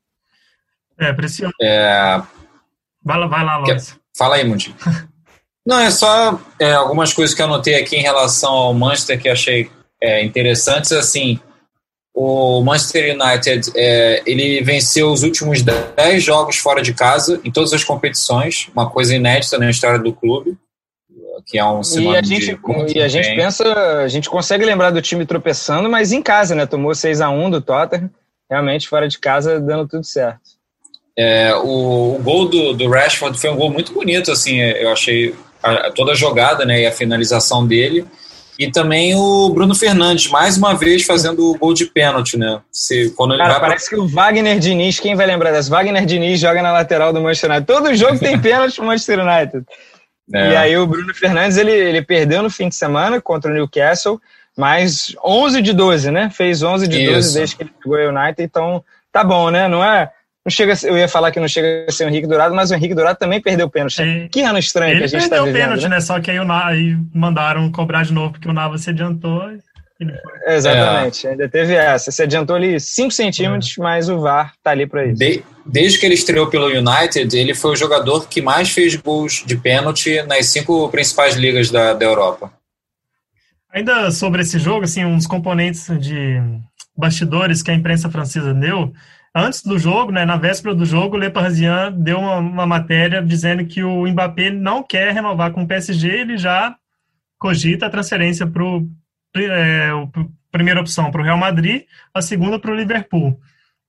É, precioso. É... Vai lá, vai lá. Fala aí, Mundi. *laughs* Não, é só é, algumas coisas que eu anotei aqui em relação ao Manchester que achei é, interessantes. Assim, o Manchester United é, ele venceu os últimos 10 jogos fora de casa em todas as competições, uma coisa inédita na história do clube, que é um e a gente e a gente pensa, a gente consegue lembrar do time tropeçando, mas em casa, né? Tomou 6 a 1 do Tottenham, realmente fora de casa dando tudo certo. É, o, o, gol do, do Rashford foi um gol muito bonito, assim, eu achei a, toda a jogada, né, e a finalização dele. E também o Bruno Fernandes, mais uma vez fazendo o gol de pênalti, né? Se, quando Cara, parece pra... que o Wagner Diniz, quem vai lembrar dessa? Wagner Diniz joga na lateral do Manchester United. Todo jogo tem *laughs* pênalti pro Manchester United. É. E aí o Bruno Fernandes, ele, ele perdeu no fim de semana contra o Newcastle, mas 11 de 12, né? Fez 11 de Isso. 12 desde que ele pegou o United, então tá bom, né? Não é não chega, eu ia falar que não chega a ser o Henrique Dourado, mas o Henrique Dourado também perdeu o pênalti. Sim. Que ano estranho Ele que a gente está perdeu o vivendo. pênalti, né? né? Só que aí, o Na- aí mandaram cobrar de novo porque o Nava se adiantou. Ele foi. Exatamente, ainda teve essa. Se adiantou ali 5 centímetros, mas o VAR tá ali para isso. De- desde que ele estreou pelo United, ele foi o jogador que mais fez gols de pênalti nas cinco principais ligas da, da Europa. Ainda sobre esse jogo, assim, uns componentes de bastidores que a imprensa francesa deu. Antes do jogo, né, na véspera do jogo, o Le Parisien deu uma, uma matéria dizendo que o Mbappé não quer renovar com o PSG, ele já cogita a transferência para é, a primeira opção para o Real Madrid, a segunda para o Liverpool.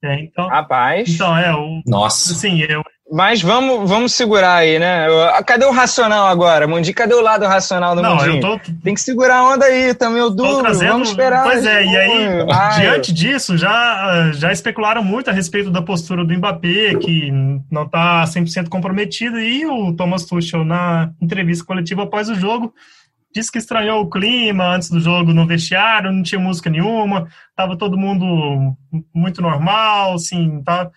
É, então, Rapaz. então, é, o, Nossa. assim, eu, Mas vamos, vamos segurar aí, né? Cadê o racional agora, Mundi? Cadê o lado racional do não, Mundinho? tô, Tem que segurar a onda aí, também o Tô duro. trazendo, Vamos esperar. Pois é, e aí, *laughs* diante disso, já, já especularam muito a respeito da postura do Mbappé, que não está 100% comprometido, e o Thomas Tuchel, na entrevista coletiva após o jogo, disse que estranhou o clima antes do jogo no vestiário, não tinha música nenhuma, estava todo mundo muito normal, assim, tá?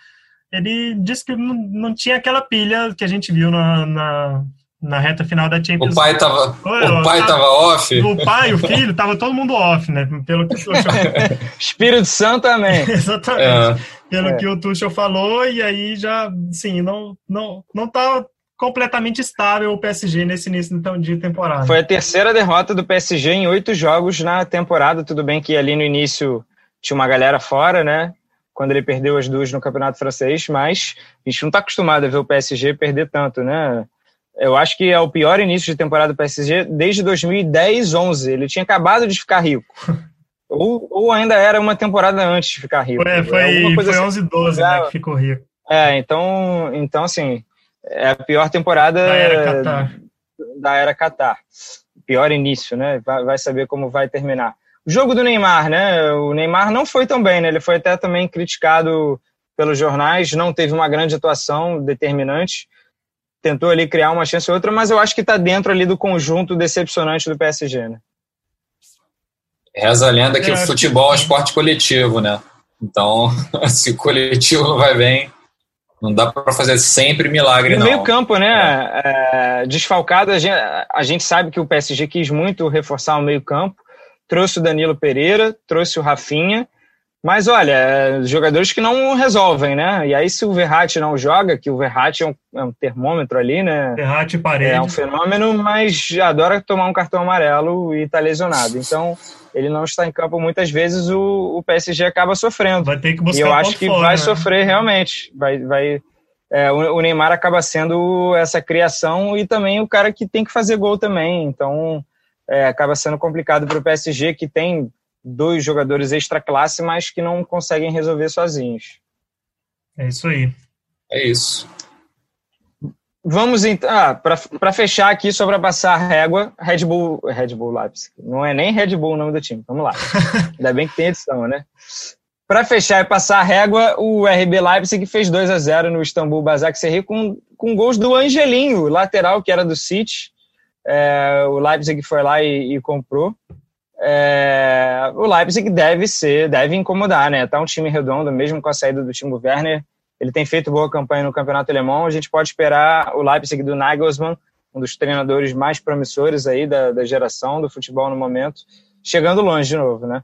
Ele disse que não, não tinha aquela pilha que a gente viu na, na, na reta final da Champions O pai tava, Oi, o pai tá- tava off. o pai, o filho, tava todo mundo off, né? Pelo que o Tuchel, *laughs* Espírito Santo também. *laughs* exatamente. É, Pelo É. que o Tuchel falou, e aí já, sim, não, não, não tá completamente estável o PSG nesse início então, de temporada. Foi a terceira derrota do PSG em oito jogos na temporada. Tudo bem que ali no início tinha uma galera fora, né? Quando ele perdeu as duas no Campeonato Francês, mas a gente não está acostumado a ver o PSG perder tanto, né? Eu acho que é o pior início de temporada do PSG desde 2010, 11. Ele tinha acabado de ficar rico. *laughs* ou, ou ainda era uma temporada antes de ficar rico. Foi, coisa foi assim. 11 12, né, que ficou rico. É, então, então assim, é a pior temporada Da era Qatar. da era Qatar. Pior início, né? Vai, vai saber como vai terminar. O jogo do Neymar, né? O Neymar não foi tão bem, né? Ele foi até também criticado pelos jornais, não teve uma grande atuação determinante. Tentou ali criar uma chance ou outra, mas eu acho que está dentro ali do conjunto decepcionante do PSG, né? reza a lenda que É, o futebol é um que- esporte coletivo, né? Então, *laughs* se o coletivo não vai bem, não dá para fazer sempre milagre, No não. meio campo, né? é, desfalcado, a gente, a gente sabe que o PSG quis muito reforçar o meio campo. Trouxe o Danilo Pereira, trouxe o Rafinha. Mas olha, é, jogadores que não resolvem, né? E aí, se o Verratti não joga, que o Verratti é um, é um termômetro ali, né? Ferrati e É um fenômeno, mas adora tomar um cartão amarelo e tá lesionado. Então, ele não está em campo muitas vezes, o, o PSG acaba sofrendo. Vai ter que buscar E eu acho que fora, vai né? sofrer realmente. Vai, vai, é, o, o Neymar acaba sendo essa criação e também o cara que tem que fazer gol também. Então, é, acaba sendo complicado para o PSG, que tem dois jogadores extra classe, mas que não conseguem resolver sozinhos. É isso aí. É isso. Vamos então. Ah, para fechar aqui, só para passar a régua, Red Bull. Red Bull Leipzig. Não é nem Red Bull o nome do time. Vamos lá. *laughs* Ainda bem que tem edição, né? Para fechar e passar a régua, o RB Leipzig fez 2 a 0 no Istambul Basaksehir com, com gols do Angelinho, lateral que era do City. É, o Leipzig foi lá e, e comprou. É, o Leipzig deve ser, deve incomodar, né? Tá um time redondo, mesmo com a saída do Timo Werner. Ele tem feito boa campanha no campeonato alemão. A gente pode esperar o Leipzig do Nagelsmann, um dos treinadores mais promissores aí da, da geração do futebol no momento, chegando longe de novo, né?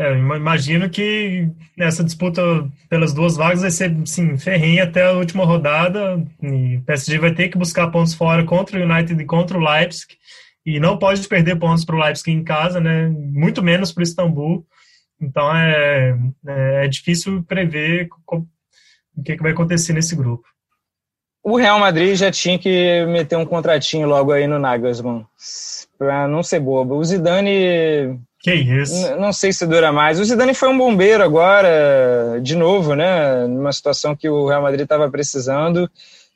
É, imagino que essa disputa pelas duas vagas vai ser, sim, ferrenha até a última rodada. O PSG vai ter que buscar pontos fora contra o United e contra o Leipzig. E não pode perder pontos para o Leipzig em casa, né? Muito menos para o Istambul. Então é, é, é difícil prever o que, que vai acontecer nesse grupo. O Real Madrid já tinha que meter um contratinho logo aí no Nagelsmann, para não ser bobo. O Zidane Que isso? Não sei se dura mais. O Zidane foi um bombeiro agora, de novo, né? Numa situação que o Real Madrid estava precisando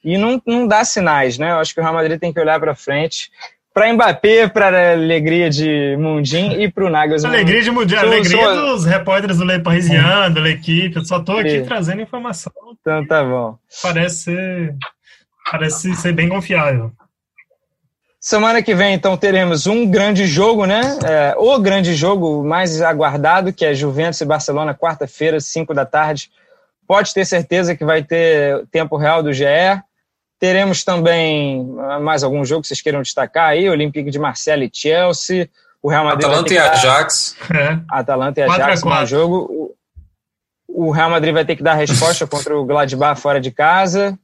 e não, não dá sinais, né? Eu acho que o Real Madrid tem que olhar para frente. Para Mbappé, para alegria de Mundim e para o Nagelsmann. Alegria de mundial, Sou- alegria sou- dos repórteres do Le Parisien, da L'Equipe. Eu só estou aqui trazendo informação. Então tá bom. Parece ser, parece ser bem confiável. Semana que vem, então, teremos um grande jogo, né? É, o grande jogo mais aguardado, que é Juventus e Barcelona, quarta-feira, 5 da tarde. pode ter certeza que vai ter tempo real do GE. Teremos também mais algum jogo que vocês queiram destacar aí? Olympique de Marseille e Chelsea. O Real Madrid Atalanta e Ajax. É. Atalanta e Ajax no jogo. O Real Madrid vai ter que dar resposta contra o Gladbach fora de casa.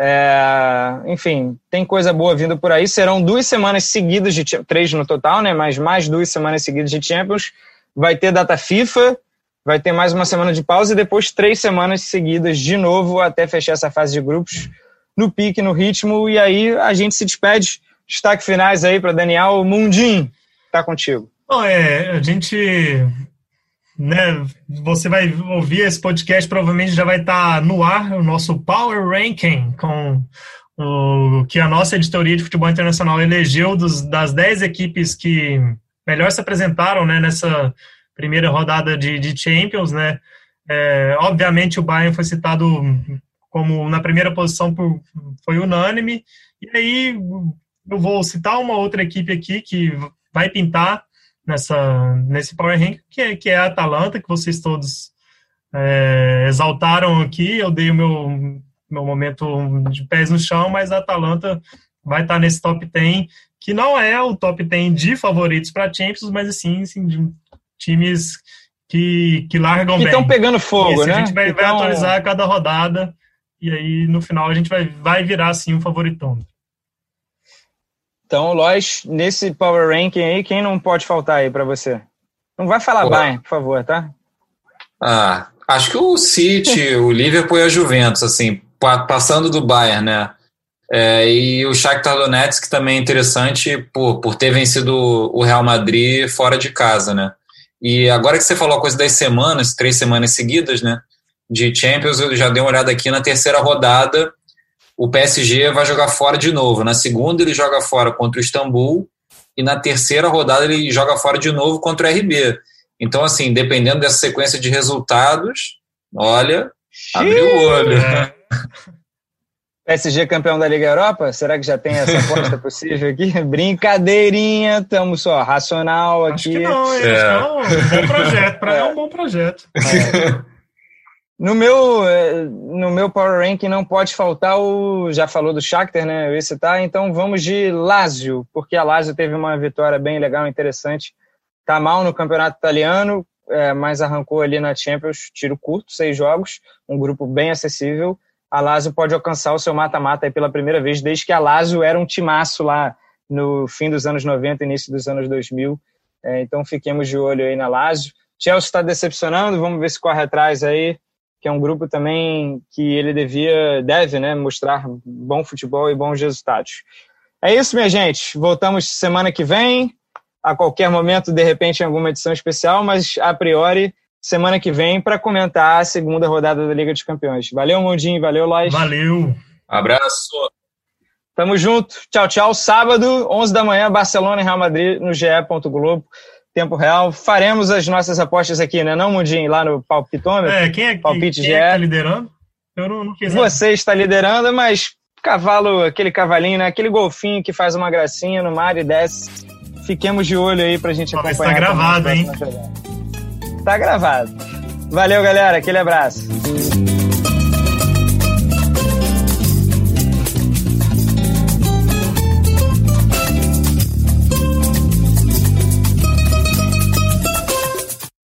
É, enfim, tem coisa boa vindo por aí. Serão duas semanas seguidas de três no total, né? Mas mais duas semanas seguidas de Champions. Vai ter data FIFA, vai ter mais uma semana de pausa e depois três semanas seguidas de novo até fechar essa fase de grupos no pique, no ritmo. E aí a gente se despede. Destaque finais aí para Daniel Mundim. Tá contigo. Bom, é, a gente né, você vai ouvir esse podcast, provavelmente já vai estar tá no ar o nosso Power Ranking, com o que a nossa editoria de futebol internacional elegeu dos, das 10 equipes que melhor se apresentaram né, nessa primeira rodada de, de Champions. Né? É, obviamente o Bayern foi citado como na primeira posição por, foi unânime, e aí eu vou citar uma outra equipe aqui que vai pintar nessa, nesse Power Rank, que é, que é a Atalanta, que vocês todos é, exaltaram aqui. Eu dei o meu, meu momento de pés no chão, mas a Atalanta vai estar nesse top 10, que não é o top 10 de favoritos para Champions, mas assim, assim de times que, que largam que bem. estão pegando fogo, Esse, né? A gente vai, vai atualizar cada rodada e aí no final a gente vai, vai virar assim um favoritão. Então, Lois, nesse Power Ranking aí, quem não pode faltar aí para você? Não vai falar. Bayern, por favor, tá? Ah, acho que o City, *laughs* o Liverpool e a Juventus, assim, passando do Bayern, né? É, e o Shakhtar Donetsk também é interessante por, por ter vencido o Real Madrid fora de casa, né? E agora que você falou a coisa das semanas, três semanas seguidas, né? De Champions, eu já dei uma olhada aqui na terceira rodada o PSG vai jogar fora de novo. Na segunda, ele joga fora contra o Istambul e na terceira rodada ele joga fora de novo contra o RB. Então, assim, dependendo dessa sequência de resultados, olha, abriu o olho. É. *laughs* PSG campeão da Liga Europa? Será que já tem essa aposta *laughs* possível aqui? Brincadeirinha, estamos só racional aqui. Acho que não, é. é um bom projeto, para é. é um bom projeto. É. *laughs* No meu, eh, no meu Power Ranking não pode faltar o. Já falou do Shakhtar, né? Eu ia citar, então vamos de Lazio, porque a Lazio teve uma vitória bem legal, interessante. Tá mal no campeonato italiano, é, mas arrancou ali na Champions, tiro curto, seis jogos, um grupo bem acessível. A Lazio pode alcançar o seu mata-mata pela primeira vez, desde que a Lazio era um timaço lá no fim dos anos 90, início dos anos 2000. É, então fiquemos de olho aí na Lazio. Chelsea está decepcionando, vamos ver se corre atrás aí que é um grupo também que ele devia, deve, né, mostrar bom futebol e bons resultados. É isso, minha gente. Voltamos semana que vem, a qualquer momento, de repente, em alguma edição especial, mas a priori, semana que vem, para comentar a segunda rodada da Liga dos Campeões. Valeu, Mundinho. Valeu, Lois. Valeu. Abraço. Tamo junto. Tchau, tchau. Sábado, 11 da manhã, Barcelona e Real Madrid no ge. Globo tempo real. Faremos as nossas apostas aqui, né? Não, Mundinho, lá no palpitômetro. É, quem é, Palpite quem, é que tá liderando? Eu não, não fiz Você está liderando, mas cavalo, aquele cavalinho, né? Aquele golfinho que faz uma gracinha no mar e desce. Fiquemos de olho aí pra gente acompanhar. Está gravado, hein? Tá gravado. Valeu, galera. Aquele abraço.